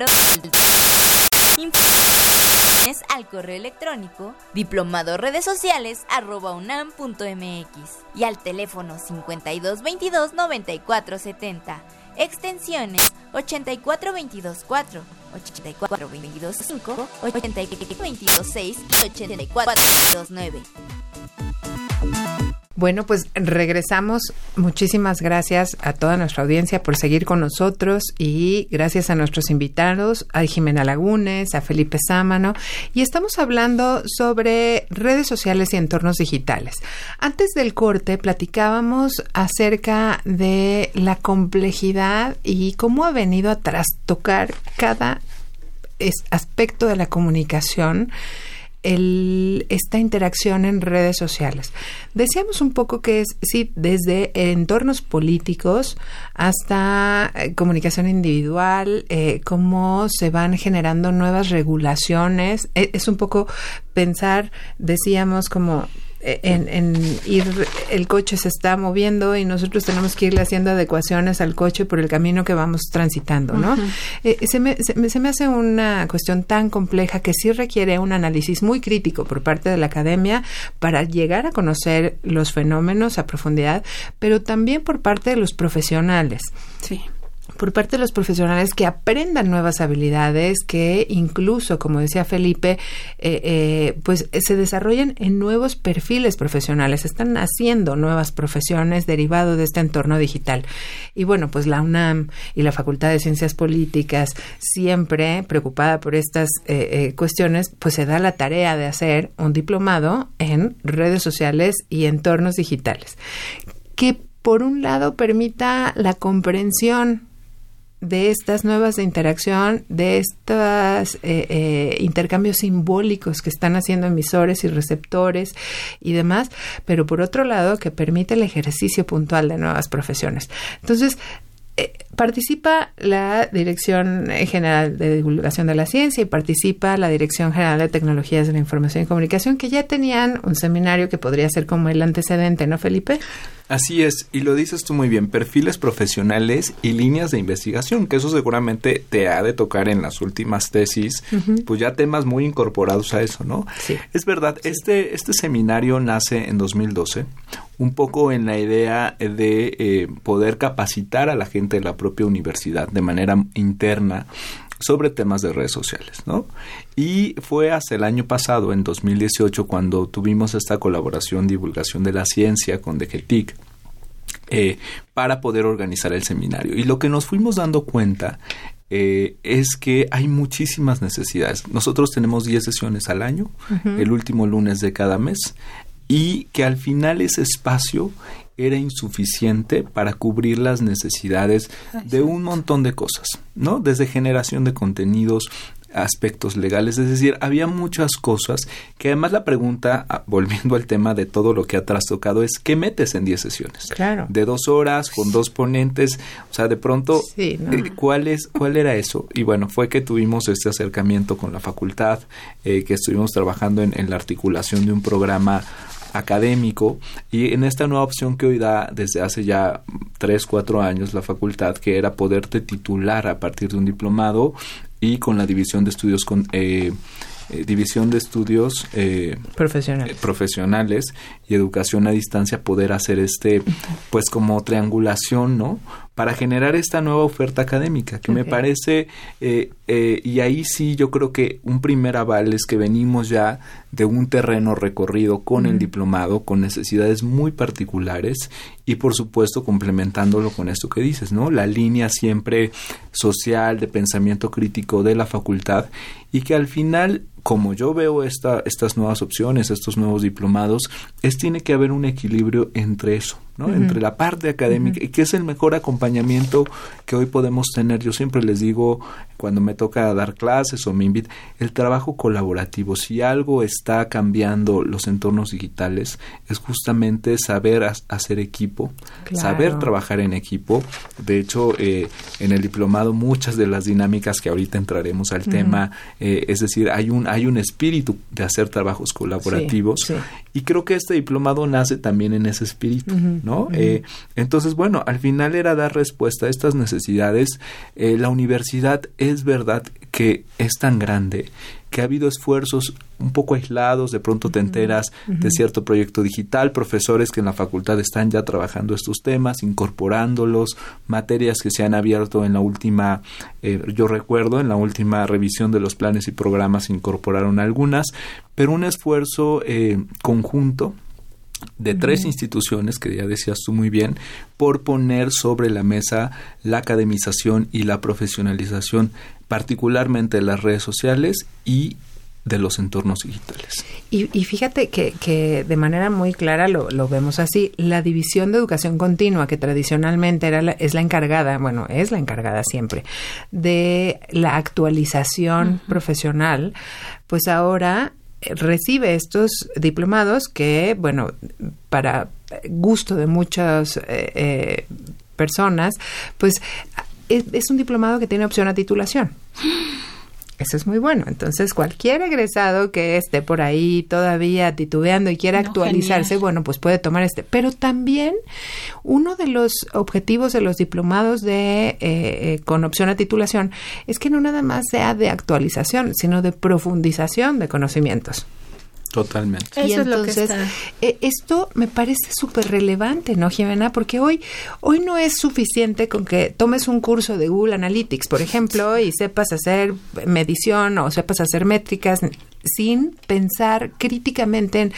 es al correo electrónico diplomado redes sociales arroba unam.mx y al teléfono 5222 9470 extensiones 84224 84225 84226 y 84229
bueno, pues regresamos. Muchísimas gracias a toda nuestra audiencia por seguir con nosotros y gracias a nuestros invitados, a Jimena Lagunes, a Felipe Sámano. Y estamos hablando sobre redes sociales y entornos digitales. Antes del corte platicábamos acerca de la complejidad y cómo ha venido a trastocar cada aspecto de la comunicación el, esta interacción en redes sociales. Decíamos un poco que es, sí, desde entornos políticos hasta eh, comunicación individual, eh, cómo se van generando nuevas regulaciones. E, es un poco pensar, decíamos, como en, ir, el coche se está moviendo y nosotros tenemos que irle haciendo adecuaciones al coche por el camino que vamos transitando, ¿no? Eh, se, me, se, me, hace una cuestión tan compleja que sí requiere un análisis muy crítico por parte de la academia para llegar a conocer los fenómenos a profundidad, pero también por parte de los profesionales.
Sí
por parte de los profesionales que aprendan nuevas habilidades, que incluso, como decía Felipe, eh, eh, pues se desarrollen en nuevos perfiles profesionales, están haciendo nuevas profesiones derivado de este entorno digital. Y bueno, pues la UNAM y la Facultad de Ciencias Políticas, siempre preocupada por estas eh, cuestiones, pues se da la tarea de hacer un diplomado en redes sociales y entornos digitales, que por un lado permita la comprensión de estas nuevas de interacción, de estos eh, eh, intercambios simbólicos que están haciendo emisores y receptores y demás, pero por otro lado que permite el ejercicio puntual de nuevas profesiones. Entonces, participa la Dirección General de Divulgación de la Ciencia y participa la Dirección General de Tecnologías de la Información y Comunicación, que ya tenían un seminario que podría ser como el antecedente, ¿no, Felipe?
Así es, y lo dices tú muy bien, perfiles profesionales y líneas de investigación, que eso seguramente te ha de tocar en las últimas tesis, pues ya temas muy incorporados a eso, ¿no?
Sí.
Es verdad, este, este seminario nace en 2012, un poco en la idea de eh, poder capacitar a la gente de la propia universidad de manera interna sobre temas de redes sociales, ¿no? Y fue hasta el año pasado, en 2018, cuando tuvimos esta colaboración divulgación de la ciencia con DGTIC, eh, para poder organizar el seminario. Y lo que nos fuimos dando cuenta eh, es que hay muchísimas necesidades. Nosotros tenemos 10 sesiones al año, el último lunes de cada mes, y que al final ese espacio era insuficiente para cubrir las necesidades de un montón de cosas, ¿no? Desde generación de contenidos, aspectos legales, es decir, había muchas cosas que además la pregunta, ah, volviendo al tema de todo lo que ha trastocado, es ¿qué metes en 10 sesiones?
Claro.
De dos horas, con dos ponentes, o sea, de pronto,
eh,
¿cuál, es, ¿cuál era eso? Y bueno, fue que tuvimos este acercamiento con la facultad, eh, que estuvimos trabajando en, en la articulación de un programa académico y en esta nueva opción que hoy da desde hace ya tres, cuatro años la facultad, que era poderte titular a partir de un diplomado y con la división de estudios con... Eh, eh, división de estudios eh,
profesionales.
profesionales y educación a distancia poder hacer este pues como triangulación no para generar esta nueva oferta académica, que me parece, eh, eh, y ahí sí yo creo que un primer aval es que venimos ya de un terreno recorrido con el diplomado, con necesidades muy particulares y por supuesto complementándolo con esto que dices, ¿no? La línea siempre social de pensamiento crítico de la facultad y que al final como yo veo esta, estas nuevas opciones, estos nuevos diplomados, es tiene que haber un equilibrio entre eso, ¿no? Entre la parte académica y que es el mejor acompañamiento que hoy podemos tener. Yo siempre les digo cuando me toca dar clases o me invitan, el trabajo colaborativo. Si algo está cambiando los entornos digitales, es justamente saber hacer equipo, saber trabajar en equipo. De hecho, eh, en el diplomado muchas de las dinámicas que ahorita entraremos al tema, eh, es decir, hay un, hay un espíritu de hacer trabajos colaborativos y creo que este diplomado nace también en ese espíritu, ¿no? Eh, entonces, bueno, al final era dar respuesta a estas necesidades. la universidad es verdad que es tan grande que ha habido esfuerzos un poco aislados, de pronto te enteras de cierto proyecto digital, profesores que en la facultad están ya trabajando estos temas, incorporándolos, materias que se han abierto en la última, eh, yo recuerdo, en la última revisión de los planes y programas incorporaron algunas, pero un esfuerzo eh, conjunto de tres instituciones, que ya decías tú muy bien, por poner sobre la mesa la academización y la profesionalización, particularmente de las redes sociales y de los entornos digitales.
Y, fíjate que, que, de manera muy clara lo, lo, vemos así. La división de educación continua, que tradicionalmente era es la encargada, bueno, es la encargada siempre, de la actualización profesional, pues ahora recibe estos diplomados que, bueno, para gusto de muchas eh, eh, personas, pues es, un diplomado que tiene opción a titulación. Eso es muy bueno. Entonces, cualquier egresado que esté por ahí todavía titubeando y quiera actualizarse, bueno, pues puede tomar este. Pero también uno de los objetivos de los diplomados de eh, eh, con opción a titulación es que no nada más sea de actualización, sino de profundización de conocimientos.
Totalmente.
y entonces, eh, esto me parece súper relevante, ¿no, Jimena? Porque hoy, hoy no es suficiente con que tomes un curso de Google Analytics, por ejemplo, y sepas hacer medición o sepas hacer métricas sin pensar críticamente en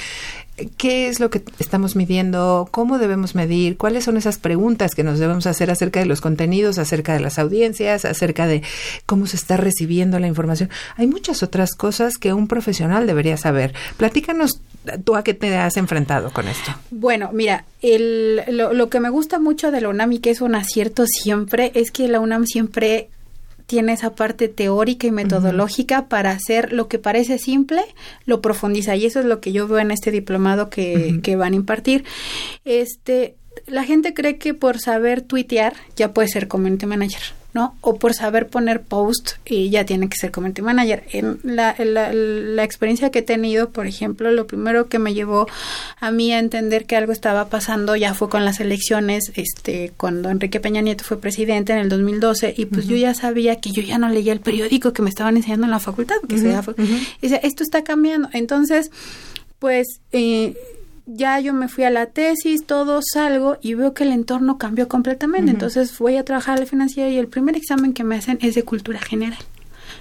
qué es lo que estamos midiendo, cómo debemos medir, cuáles son esas preguntas que nos debemos hacer acerca de los contenidos, acerca de las audiencias, acerca de cómo se está recibiendo la información. Hay muchas otras cosas que un profesional debería saber. Platícanos tú a qué te has enfrentado con esto.
Bueno, mira, el, lo, lo que me gusta mucho de la UNAM y que es un acierto siempre es que la UNAM siempre tiene esa parte teórica y metodológica para hacer lo que parece simple, lo profundiza. Y eso es lo que yo veo en este diplomado que, que van a impartir. Este, la gente cree que por saber tuitear ya puede ser community manager. ¿no? O por saber poner post y ya tiene que ser community manager. En la, la, experiencia que he tenido, por ejemplo, lo primero que me llevó a mí a entender que algo estaba pasando ya fue con las elecciones, este, cuando Enrique Peña Nieto fue presidente en el 2012 y pues yo ya sabía que yo ya no leía el periódico que me estaban enseñando en la facultad, porque y decía, esto está cambiando. Entonces, pues, eh, ya yo me fui a la tesis, todo salgo y veo que el entorno cambió completamente. Entonces voy a trabajar a la financiera y el primer examen que me hacen es de cultura general.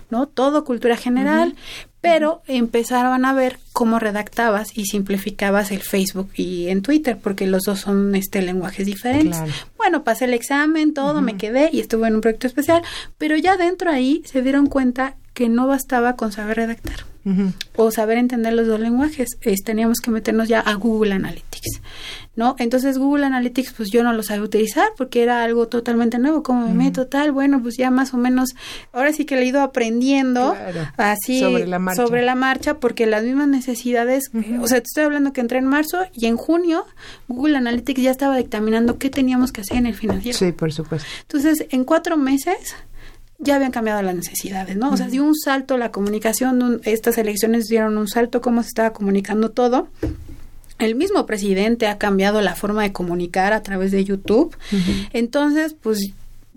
¿no? Todo cultura general, pero empezaron a ver cómo redactabas y simplificabas el Facebook y en Twitter, porque los dos son este lenguajes diferentes. Bueno, pasé el examen, todo, me quedé y estuve en un proyecto especial, pero ya dentro ahí se dieron cuenta que no bastaba con saber redactar o saber entender los dos lenguajes, teníamos que meternos ya a Google Analytics, ¿no? Entonces Google Analytics pues yo no lo sabía utilizar porque era algo totalmente nuevo, como me meto tal, bueno, pues ya más o menos, ahora sí que le he ido aprendiendo así sobre la, marcha. sobre la marcha porque las mismas necesidades, o sea, te estoy hablando que entré en marzo y en junio Google Analytics ya estaba dictaminando qué teníamos que hacer en el financiero.
Sí, por supuesto.
Entonces, en cuatro meses ya habían cambiado las necesidades, ¿no? O sea, dio un salto la comunicación, estas elecciones dieron un salto, cómo se estaba comunicando todo. El mismo presidente ha cambiado la forma de comunicar a través de YouTube. Entonces, pues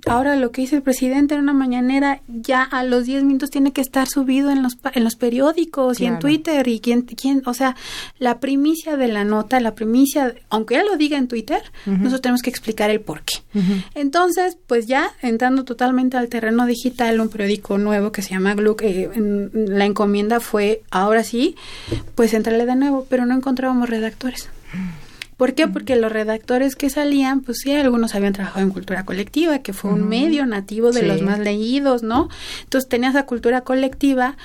ahora lo que dice el presidente en una mañanera ya a los 10 minutos tiene que estar subido en los, en los periódicos y en Twitter y quién, quién, o sea, la primicia de la nota, la primicia, aunque él lo diga en Twitter, nosotros tenemos que explicar el por qué. Entonces, pues ya entrando totalmente al terreno digital, un periódico nuevo que se llama Gluck, eh, la encomienda fue, ahora sí, pues entrarle de nuevo, pero no encontrábamos redactores. ¿Por qué? Porque los redactores que salían, pues sí, algunos habían trabajado en cultura colectiva, que fue un medio nativo de los más leídos, ¿no? Entonces tenías la cultura colectiva,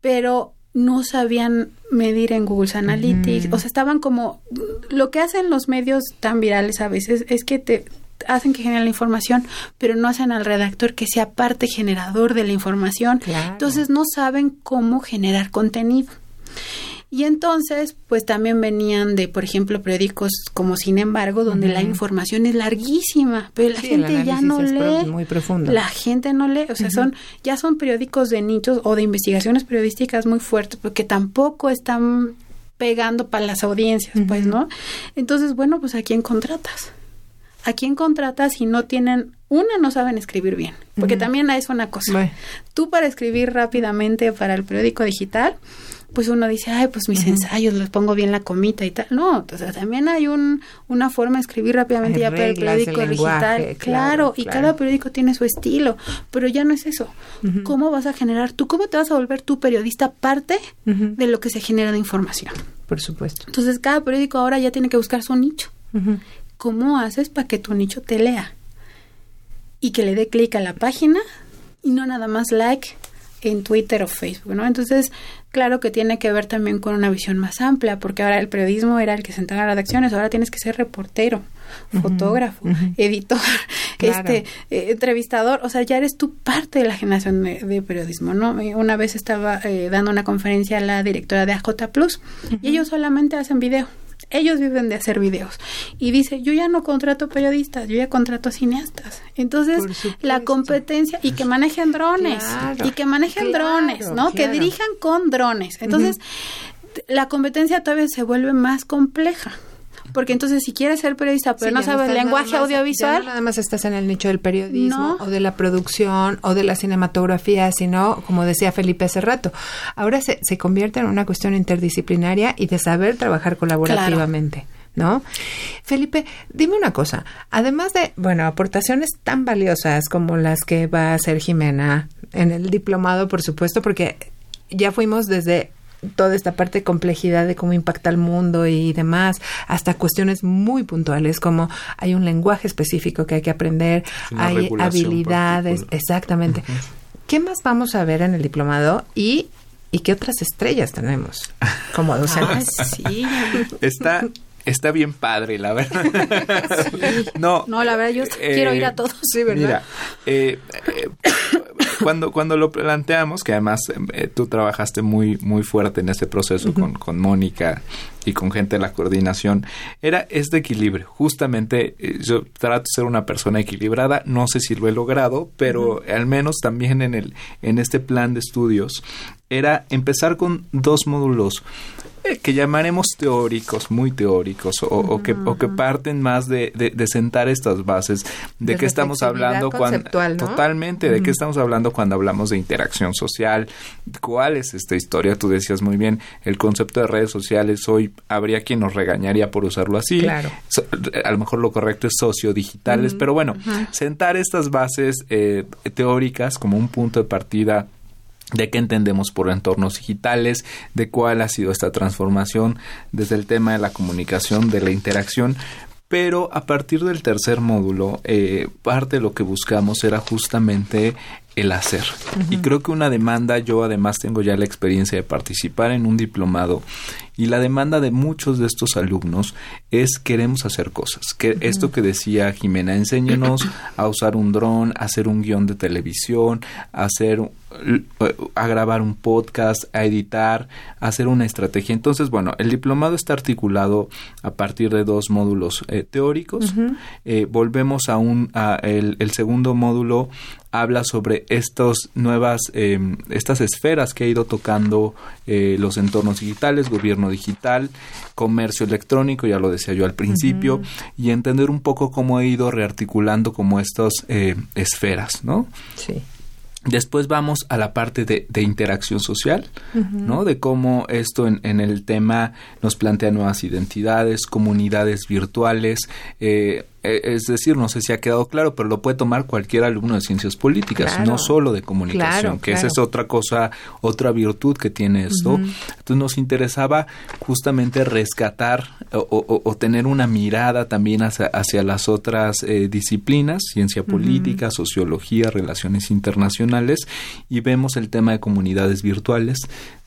pero no sabían medir en Google Analytics, o sea, estaban como lo que hacen los medios tan virales a veces es que te hacen que generen la información, pero no hacen al redactor que sea parte generador de la información. Entonces no saben cómo generar contenido. Y entonces, pues también venían de, por ejemplo, periódicos como Sin embargo, donde la información es larguísima, pero la gente ya no lee.
Muy profundo.
La gente no lee, o sea, son ya son periódicos de nichos o de investigaciones periodísticas muy fuertes, porque tampoco están pegando para las audiencias, pues, ¿no? Entonces, bueno, pues ¿a quién contratas? ¿A quién contratas si no tienen una no saben escribir bien, porque también es una cosa. Tú para escribir rápidamente para el periódico digital, pues uno dice, ay, pues mis ensayos los pongo bien la comita y tal. No, o sea, también hay un, una forma de escribir rápidamente ya para el periódico digital. Claro, y cada periódico tiene su estilo, pero ya no es eso. ¿Cómo vas a generar tú, cómo te vas a volver tu periodista parte de lo que se genera de información?
Por supuesto.
Entonces, cada periódico ahora ya tiene que buscar su nicho. ¿Cómo haces para que tu nicho te lea? Y que le dé clic a la página y no nada más like en Twitter o Facebook, ¿no? Entonces, claro que tiene que ver también con una visión más amplia, porque ahora el periodismo era el que sentaba las redacciones, ahora tienes que ser reportero, fotógrafo, editor, <laughs> este eh, entrevistador, o sea, ya eres tú parte de la generación de, periodismo, ¿no? Una vez estaba eh, dando una conferencia a la directora de AJ Plus y ellos solamente hacen video ellos viven de hacer videos. Y dice, yo ya no contrato periodistas, yo ya contrato cineastas. Entonces, la competencia, y que manejen drones, y que manejen drones, ¿no? Que dirijan con drones. Entonces, la competencia todavía se vuelve más compleja porque entonces si quieres ser periodista pero no sabes lenguaje audiovisual
no nada más estás en el nicho del periodismo o de la producción o de la cinematografía sino como decía Felipe hace rato ahora se, se convierte en una cuestión interdisciplinaria y de saber trabajar colaborativamente ¿no? Felipe, dime una cosa, además de, bueno, aportaciones tan valiosas como las que va a hacer Jimena en el diplomado, por supuesto, porque ya fuimos desde toda esta parte de complejidad de cómo impacta el mundo y demás, hasta cuestiones muy puntuales como hay un lenguaje específico que hay que aprender, hay habilidades, exactamente. ¿Qué más vamos a ver en el diplomado y ¿Y qué otras estrellas tenemos como docentes? <laughs>
sí.
Está está bien padre, la verdad. <laughs>
No, no, la verdad, yo eh, quiero ir a todos.
Sí, ¿verdad? Mira, eh, eh, cuando, cuando lo planteamos, que además tú trabajaste muy, muy fuerte en ese proceso con, con Mónica y con gente de la coordinación, era este equilibrio. Justamente yo trato de ser una persona equilibrada, no sé si lo he logrado, pero al menos también en, el, en este plan de estudios era empezar con dos módulos eh, que llamaremos teóricos, muy teóricos, o, que, o que parten más de, de, sentar estas bases, de, qué estamos hablando cuando... Totalmente, de qué estamos hablando cuando hablamos de interacción social, cuál es esta historia, tú decías muy bien, el concepto de redes sociales, hoy habría quien nos regañaría por usarlo así,
claro.
a lo mejor lo correcto es sociodigitales, pero bueno, sentar estas bases eh, teóricas como un punto de partida de qué entendemos por entornos digitales, de cuál ha sido esta transformación desde el tema de la comunicación, de la interacción, pero a partir del tercer módulo, eh, parte de lo que buscamos era justamente el hacer. Y creo que una demanda, yo además tengo ya la experiencia de participar en un diplomado y la demanda de muchos de estos alumnos es queremos hacer cosas. Que Esto que decía Jimena, enséñenos <clears throat> a usar un dron, a hacer un guion de televisión, a hacer a grabar un podcast, a editar, a hacer una estrategia. Entonces, bueno, el diplomado está articulado a partir de dos módulos eh, teóricos. Eh, volvemos a un a el, el segundo módulo habla sobre estos nuevas, eh, estas esferas que ha ido tocando eh, los entornos digitales, gobierno digital, comercio electrónico, ya lo decía yo al principio, y entender un poco cómo ha ido rearticulando como estas eh, esferas, ¿no?
Sí.
Después vamos a la parte de, de interacción social, ¿no? De cómo esto en, en, el tema nos plantea nuevas identidades, comunidades virtuales, eh, es decir, no sé si ha quedado claro, pero lo puede tomar cualquier alumno de ciencias políticas,
Claro.
no solo de comunicación,
Claro,
que esa es otra cosa, otra virtud que tiene esto. Entonces nos interesaba justamente rescatar o, o- o tener una mirada también hacia, hacia las otras eh, disciplinas, ciencia política, sociología, relaciones internacionales, y vemos el tema de comunidades virtuales,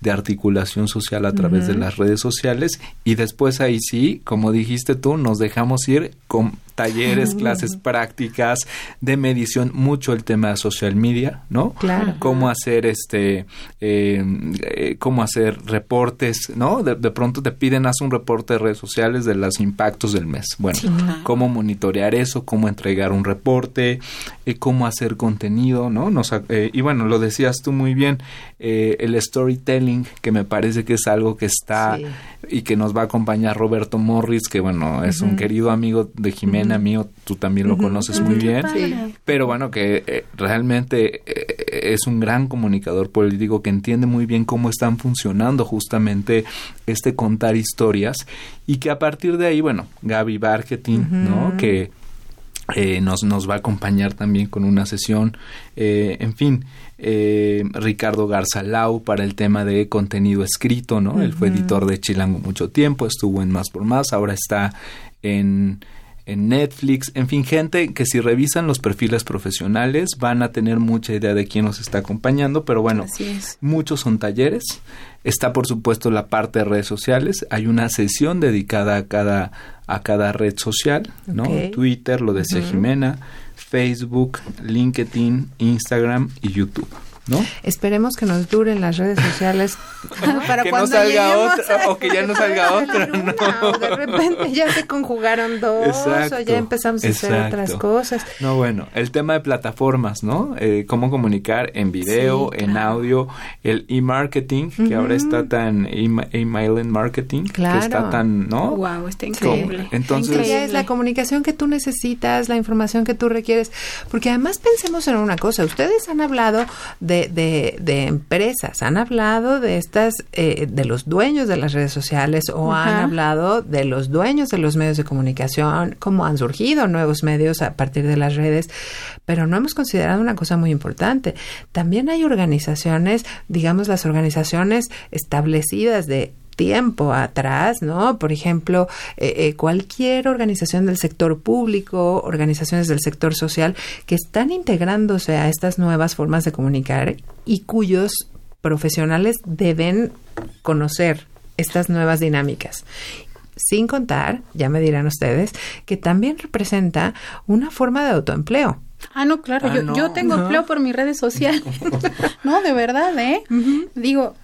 de articulación social a través de las redes sociales, y después ahí sí, como dijiste tú, nos dejamos ir con talleres, clases prácticas de medición, mucho el tema de social media, ¿no?
Claro.
Cómo hacer este, eh, eh, cómo hacer reportes, ¿no? De, de pronto te piden, haz un reporte de redes sociales de los impactos del mes. Bueno, cómo monitorear eso, cómo entregar un reporte, eh, cómo hacer contenido, ¿no? Nos, eh, y bueno, lo decías tú muy bien, eh, el storytelling, que me parece que es algo que está
Sí.
y que nos va a acompañar Roberto Morris, que bueno, es un querido amigo de Jimena mío, tú también lo conoces muy bien. Pero bueno, que eh, realmente eh, es un gran comunicador político que entiende muy bien cómo están funcionando justamente este contar historias y que a partir de ahí, bueno, Gaby Marketing, ¿no? Que eh, nos, nos va a acompañar también con una sesión, eh, en fin, eh, Ricardo Garzalau para el tema de contenido escrito, ¿no? Él fue editor de Chilango mucho tiempo, estuvo en Más por Más, ahora está en, en Netflix, en fin, gente que si revisan los perfiles profesionales van a tener mucha idea de quién nos está acompañando, pero bueno, muchos son talleres. Está por supuesto la parte de redes sociales. Hay una sesión dedicada a cada, a cada red social, ¿no? Twitter, lo decía Jimena, Facebook, LinkedIn, Instagram y YouTube, ¿no?
Esperemos que nos duren las redes sociales <laughs> para
que no
cuando
salga
lleguemos
otra o que ya no salga otra,
Una,
¿no?
o de repente ya se conjugaron dos
Exacto,
o ya empezamos a hacer
exacto.
otras cosas.
No, bueno, el tema de plataformas, ¿no? Eh, cómo comunicar en video,
Sí,
en
claro.
audio, el e-marketing, que ahora está tan ema- email en marketing,
Claro.
que está tan, ¿no?
Wow, está increíble.
Entonces,
ya es la comunicación que tú necesitas, la información que tú requieres. Porque además pensemos en una cosa. Ustedes han hablado de, de, de empresas, han hablado de estas, eh, de los dueños de las redes sociales o han hablado de los dueños de los medios de comunicación, cómo han surgido nuevos medios a partir de las redes. Pero no hemos considerado una cosa muy importante. También hay organizaciones, digamos las organizaciones establecidas de tiempo atrás, ¿no? Por ejemplo, eh, eh, cualquier organización del sector público, organizaciones del sector social que están integrándose a estas nuevas formas de comunicar y cuyos profesionales deben conocer estas nuevas dinámicas. Sin contar, ya me dirán ustedes, que también representa una forma de autoempleo.
Ah, no, claro,
Ah,
yo,
no,
yo tengo
no.
empleo por mis redes sociales. <laughs> no, de verdad, ¿eh? Digo,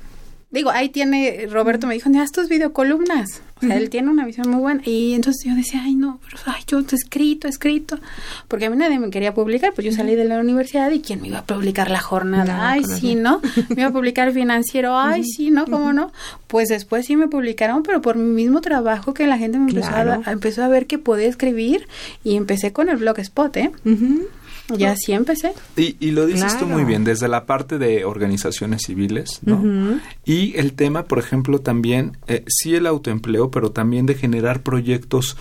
digo, ahí tiene, Roberto me dijo, haz tus videocolumnas. O sea, él tiene una visión muy buena. Y entonces yo decía, ay, no, pero ay, yo he escrito, he escrito. Porque a mí nadie me quería publicar, pues yo salí de la universidad y ¿quién me iba a publicar la jornada?
No,
ay, sí, ¿no? <laughs> Me iba a publicar el financiero, ay, sí, ¿no? ¿Cómo no? Pues después sí me publicaron, pero por mi mismo trabajo que la gente me empezó, a,
Claro.
empezó a ver que podía escribir y empecé con el blogspot, ¿eh? Y así empecé.
y, y lo dices tú muy bien, desde la parte de organizaciones civiles, ¿no? Y el tema, por ejemplo, también, eh, sí el autoempleo, pero también de generar proyectos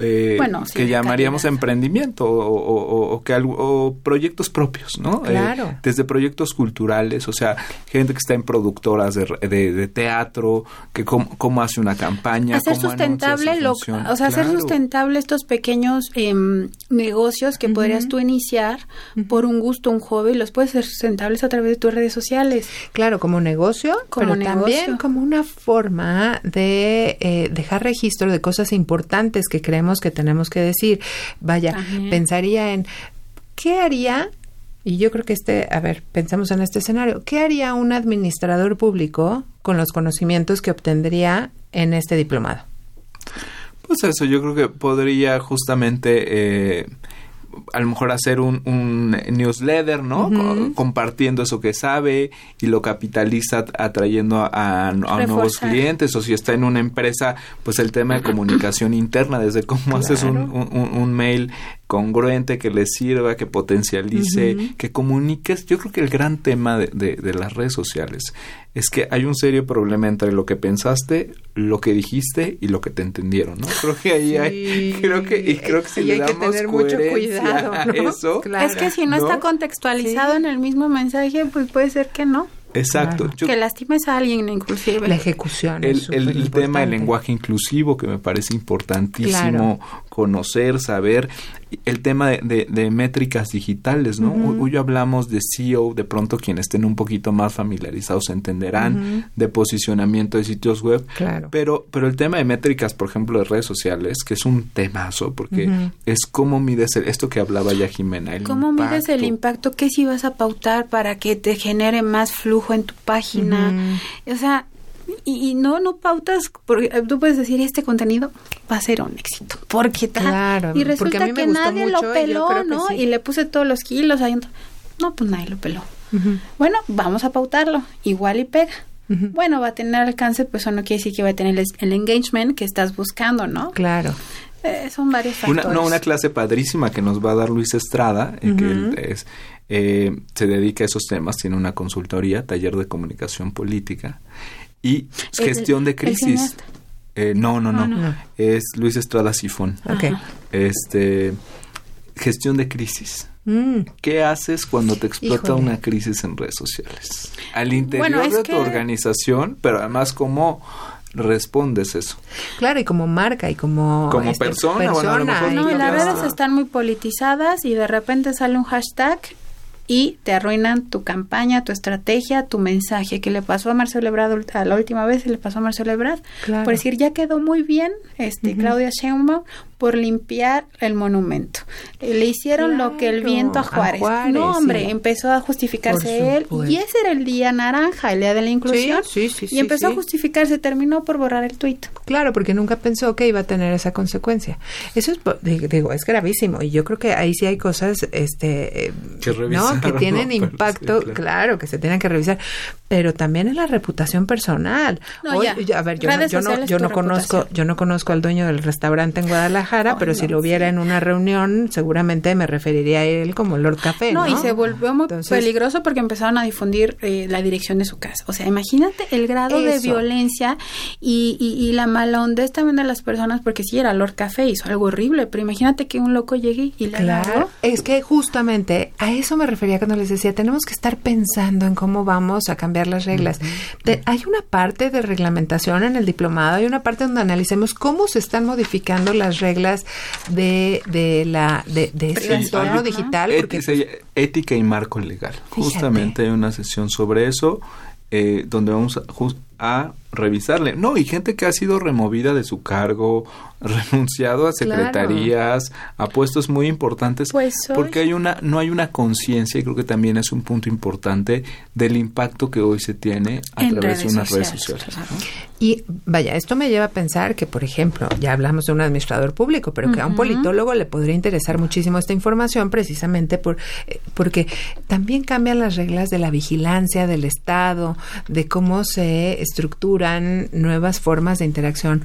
eh,
Bueno, sí,
que llamaríamos
calidad.
emprendimiento o, o- o- o que algo, o proyectos propios, ¿no? Eh,
Claro.
desde proyectos culturales, o sea, gente que está en productoras de, de- de teatro, que cómo, cómo hace una campaña,
hacer
cómo
sustentable
su
lo, o sea hacer
Claro.
sustentable estos pequeños em, negocios que podrías tú iniciar por un gusto un hobby los puedes hacer sustentables a través de tus redes sociales
Claro, como negocio,
Como
pero también
negocio.
como una forma de eh, dejar registro de cosas importantes que creemos que tenemos que decir. Vaya,
También.
pensaría en qué haría, y yo creo que este, a ver, pensemos en este escenario, ¿qué haría un administrador público con los conocimientos que obtendría en este diplomado?
Pues eso, yo creo que podría justamente eh, a lo mejor hacer un, un newsletter, ¿no? compartiendo eso que sabe y lo capitaliza atrayendo a, nuevos clientes. O si está en una empresa, pues el tema de comunicación interna, desde cómo haces un, un, mail congruente que le sirva, que potencialice, que comuniques. Yo creo que el gran tema de, de, las redes sociales es que hay un serio problema entre lo que pensaste, lo que dijiste y lo que te entendieron, ¿no? Creo que ahí hay, creo que, y creo que si le damos que tener mucho cuidado, eso,
es que si no, está contextualizado en el mismo mensaje, pues puede ser que no.
Exacto.
que lastimes a alguien inclusive.
La ejecución.
El, el, tema del lenguaje inclusivo que me parece importantísimo conocer, saber el tema de, de, métricas digitales, ¿no? Hoy, hablamos de SEO, de pronto quienes estén un poquito más familiarizados entenderán, de posicionamiento de sitios web,
claro.
pero, pero el tema de métricas, por ejemplo, de redes sociales, que es un temazo, porque es cómo mides esto que hablaba ya Jimena. El
¿Cómo mides el impacto? ¿Qué si vas a pautar para que te genere más flujo en tu página? O sea, y, no no pautas porque eh, tú puedes decir este contenido va a ser un éxito porque tal y resulta que nadie lo peló no y le puse todos los kilos ahí no pues nadie lo peló. Bueno vamos a pautarlo igual y pega. Bueno va a tener alcance pues eso no quiere decir que va a tener el, engagement que estás buscando no
claro.
Eh, son varios factores.
Una, no, una clase padrísima que nos va a dar Luis Estrada, en que es, eh, se dedica a esos temas, tiene una consultoría, taller de comunicación política, y gestión de crisis. Eh, no, no, no, Es Luis Estrada Sifón. Este, gestión de crisis. Mm. ¿Qué haces cuando te explota una crisis en redes sociales? Al interior de tu organización, pero además cómo respondes eso.
Claro, y como marca y como
como este, persona,
no, las redes están muy politizadas y de repente sale un hashtag y te arruinan tu campaña, tu estrategia, tu mensaje, que le pasó a Marcelo Ebrard a la última vez, le pasó a Marcelo Ebrard, por decir, ya quedó muy bien, este, Claudia Sheinbaum, por limpiar el monumento. Le hicieron lo que el viento a Juárez. no, hombre, empezó a justificarse él. Y ese era el día naranja, el día de la inclusión. y empezó a justificarse, terminó por borrar el tuit.
Claro, porque nunca pensó que iba a tener esa consecuencia. Eso es, digo, es gravísimo. Y yo creo que ahí sí hay cosas este, eh, que, ¿no? que tienen <laughs> impacto, claro. que se tienen que revisar. Pero también es la reputación personal. No, ya. A ver, yo, yo no, yo no conozco, yo no conozco al dueño del restaurante en Guadalajara pero si lo hubiera en una reunión, seguramente me referiría a él como Lord Café. No,
y se volvió muy peligroso porque empezaron a difundir eh, la dirección de su casa. O sea, imagínate el grado de violencia y, y, la mala hondez también de las personas, porque si era Lord Café, hizo algo horrible, pero imagínate que un loco llegue y le
Claro, es que justamente a eso me refería cuando les decía, tenemos que estar pensando en cómo vamos a cambiar las reglas. hay una parte de reglamentación en el diplomado, hay una parte donde analicemos cómo se están modificando las reglas de, de la de, de ese entorno digital.
ética y marco legal. Justamente hay una sesión sobre eso. Eh, donde vamos a, a revisarle. No, y gente que ha sido removida de su cargo, <laughs> renunciado a secretarías, a puestos muy importantes, pues porque hay una no hay una conciencia y creo que también es un punto importante del impacto que hoy se tiene a través de unas redes sociales.
Y vaya, esto me lleva a pensar que, por ejemplo, ya hablamos de un administrador público, pero que a un politólogo le podría interesar muchísimo esta información precisamente por, eh, porque también cambian las reglas de la vigilancia del Estado, de cómo se nuevas formas de interacción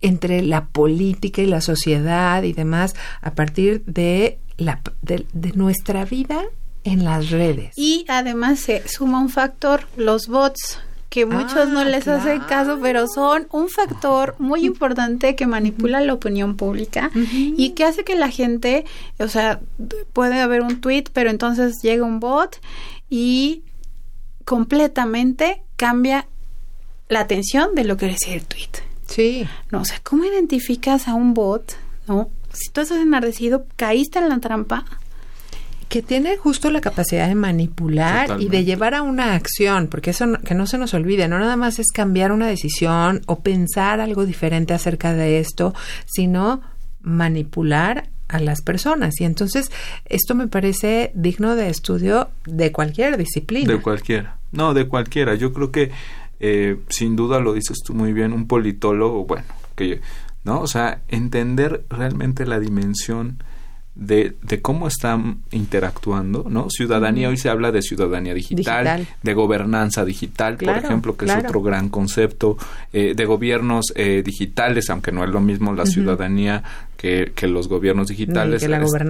entre la política y la sociedad y demás a partir de, la, de, de nuestra vida en las redes.
Y además se suma un factor, los bots que muchos no ah, les hacen caso, pero son un factor muy importante que manipula la opinión pública y que hace que la gente, o sea, puede haber un tweet, pero entonces llega un bot y completamente cambia la atención de lo que decía el tweet.
Sí.
No, o sea, ¿cómo identificas a un bot? ¿No? Si tú estás enardecido, caíste en la trampa,
que tiene justo la capacidad de manipular y de llevar a una acción, porque eso que no se nos olvide, no nada más es cambiar una decisión o pensar algo diferente acerca de esto, sino manipular a las personas. Y entonces esto me parece digno de estudio de cualquier disciplina.
De cualquiera. No, de cualquiera. Yo creo que eh, sin duda lo dices tú muy bien, un politólogo, bueno, que, ¿no? O sea, entender realmente la dimensión de, de, cómo están interactuando, ¿no? Ciudadanía, hoy se habla de ciudadanía digital, de gobernanza digital, por ejemplo, que es otro gran concepto, eh, de gobiernos eh, digitales, aunque no es lo mismo la ciudadanía que, que, los gobiernos digitales.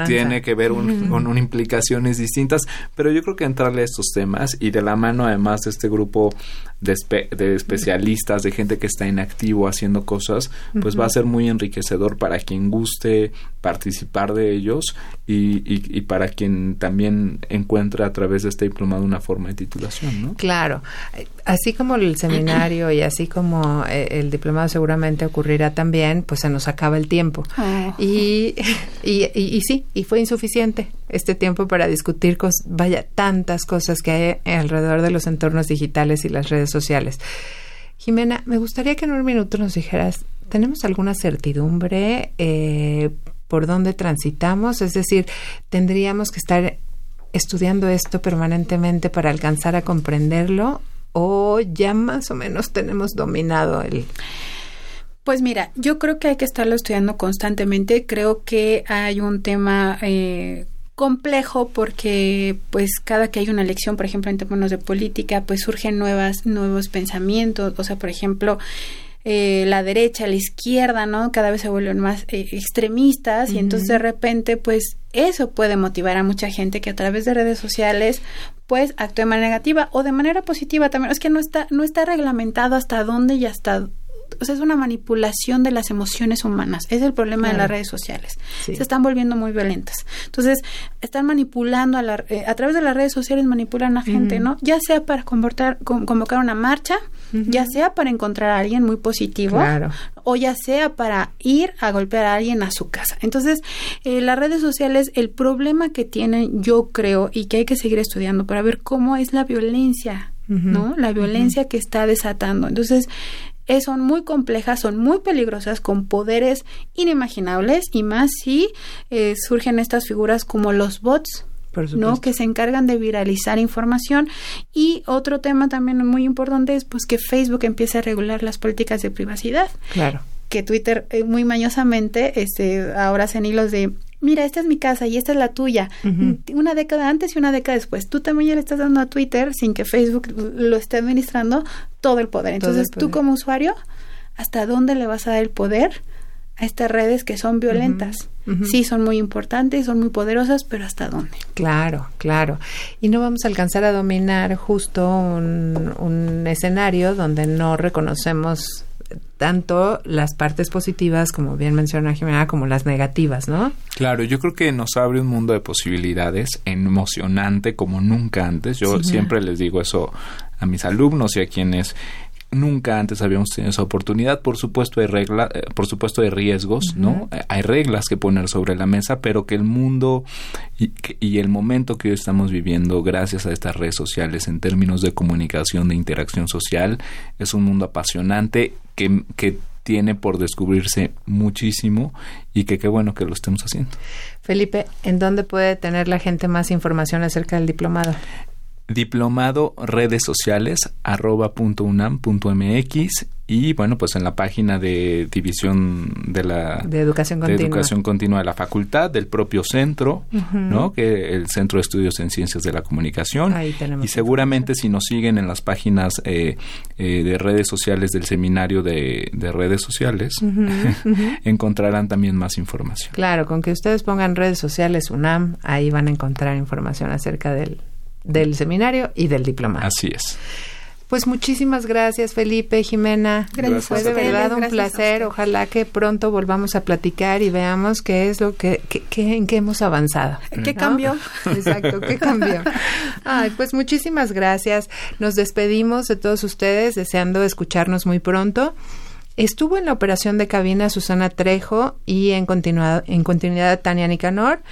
tiene que ver con implicaciones distintas, pero yo creo que entrarle a estos temas y de la mano además de este grupo de, de especialistas, de gente que está en activo haciendo cosas, pues va a ser muy enriquecedor para quien guste participar de ellos y, y, para quien también encuentra a través de este diplomado una forma de titulación, ¿no?
Claro, así como el seminario y así como eh, el diplomado seguramente ocurrirá también, pues se nos acaba el tiempo. Ah. Y, y, y, sí, y fue insuficiente este tiempo para discutir, vaya, tantas cosas que hay alrededor de los entornos digitales y las redes sociales. Jimena, me gustaría que en un minuto nos dijeras, ¿tenemos alguna certidumbre eh, por dónde transitamos? Es decir, ¿tendríamos que estar estudiando esto permanentemente para alcanzar a comprenderlo o ya más o menos tenemos dominado el...
Pues mira, yo creo que hay que estarlo estudiando constantemente. Creo que hay un tema eh, complejo porque pues cada que hay una elección, por ejemplo, en términos de política, pues surgen nuevas, nuevos pensamientos, o sea, por ejemplo, eh, la derecha, la izquierda, ¿no? Cada vez se vuelven más eh, extremistas y entonces de repente, pues eso puede motivar a mucha gente que a través de redes sociales, pues actúe de manera negativa o de manera positiva también. Es que no está, no está reglamentado hasta dónde y hasta o sea, es una manipulación de las emociones humanas. Es el problema de las redes sociales. Se están volviendo muy violentas. Entonces, están manipulando a, la, eh, a través de las redes sociales, manipulan a gente, ¿no? Ya sea para convocar, convocar una marcha, ya sea para encontrar a alguien muy positivo, o ya sea para ir a golpear a alguien a su casa. Entonces, eh, las redes sociales, el problema que tienen, yo creo, y que hay que seguir estudiando para ver cómo es la violencia ¿no? La violencia que está desatando. Entonces, son muy complejas, son muy peligrosas, con poderes inimaginables y más si eh, surgen estas figuras como los bots. ¿no? que se encargan de viralizar información y otro tema también muy importante es pues que Facebook empiece a regular las políticas de privacidad
claro
que Twitter eh, muy mañosamente este ahora hacen hilos de mira, esta es mi casa y esta es la tuya. Una década antes y una década después. Tú también ya le estás dando a Twitter, sin que Facebook lo esté administrando, todo el poder. Entonces, tú como usuario, ¿hasta dónde le vas a dar el poder a estas redes que son violentas? Sí, son muy importantes, son muy poderosas, pero ¿hasta dónde?
Claro, claro. Y no vamos a alcanzar a dominar justo un, un escenario donde no reconocemos tanto las partes positivas, como bien menciona Jimena, como las negativas, ¿no?
Claro, yo creo que nos abre un mundo de posibilidades emocionante como nunca antes. Yo siempre les digo eso a mis alumnos y a quienes nunca antes habíamos tenido esa oportunidad. Por supuesto hay reglas, eh, por supuesto hay riesgos, ¿no? Eh, hay reglas que poner sobre la mesa, pero que el mundo y, y, el momento que hoy estamos viviendo, gracias a estas redes sociales en términos de comunicación, de interacción social, es un mundo apasionante que, que tiene por descubrirse muchísimo y que qué bueno que lo estemos haciendo.
Felipe, ¿en dónde puede tener la gente más información acerca del diplomado?
Diplomado redes sociales arroba punto unam punto mx y bueno pues en la página de división de la
de educación continua,
educación continua de la facultad del propio centro no que el centro de estudios en ciencias de la comunicación. Y seguramente si nos siguen en las páginas eh, eh, de redes sociales del seminario de, redes sociales <laughs> encontrarán también más información.
Claro con que ustedes pongan redes sociales UNAM ahí van a encontrar información acerca del del seminario y del diploma.
Así es.
Pues muchísimas gracias, Felipe, Jimena. Gracias. Fue de verdad un placer. Ojalá que pronto volvamos a platicar y veamos qué es lo que, en qué hemos avanzado.
¿Qué cambió? <laughs>
Exacto, qué cambió. Ay, pues muchísimas gracias. Nos despedimos de todos ustedes, deseando escucharnos muy pronto. Estuvo en la operación de cabina Susana Trejo y en, en continuidad Tania Nicanor.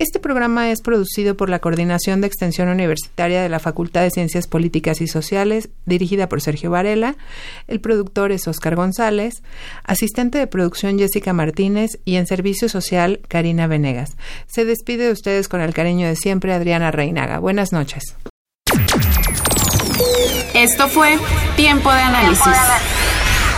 Este programa es producido por la Coordinación de Extensión Universitaria de la Facultad de Ciencias Políticas y Sociales, dirigida por Sergio Varela. El productor es Oscar González, asistente de producción Jessica Martínez y en servicio social Karina Venegas. Se despide de ustedes con el cariño de siempre Adriana Reinaga. Buenas noches.
Esto fue Tiempo de análisis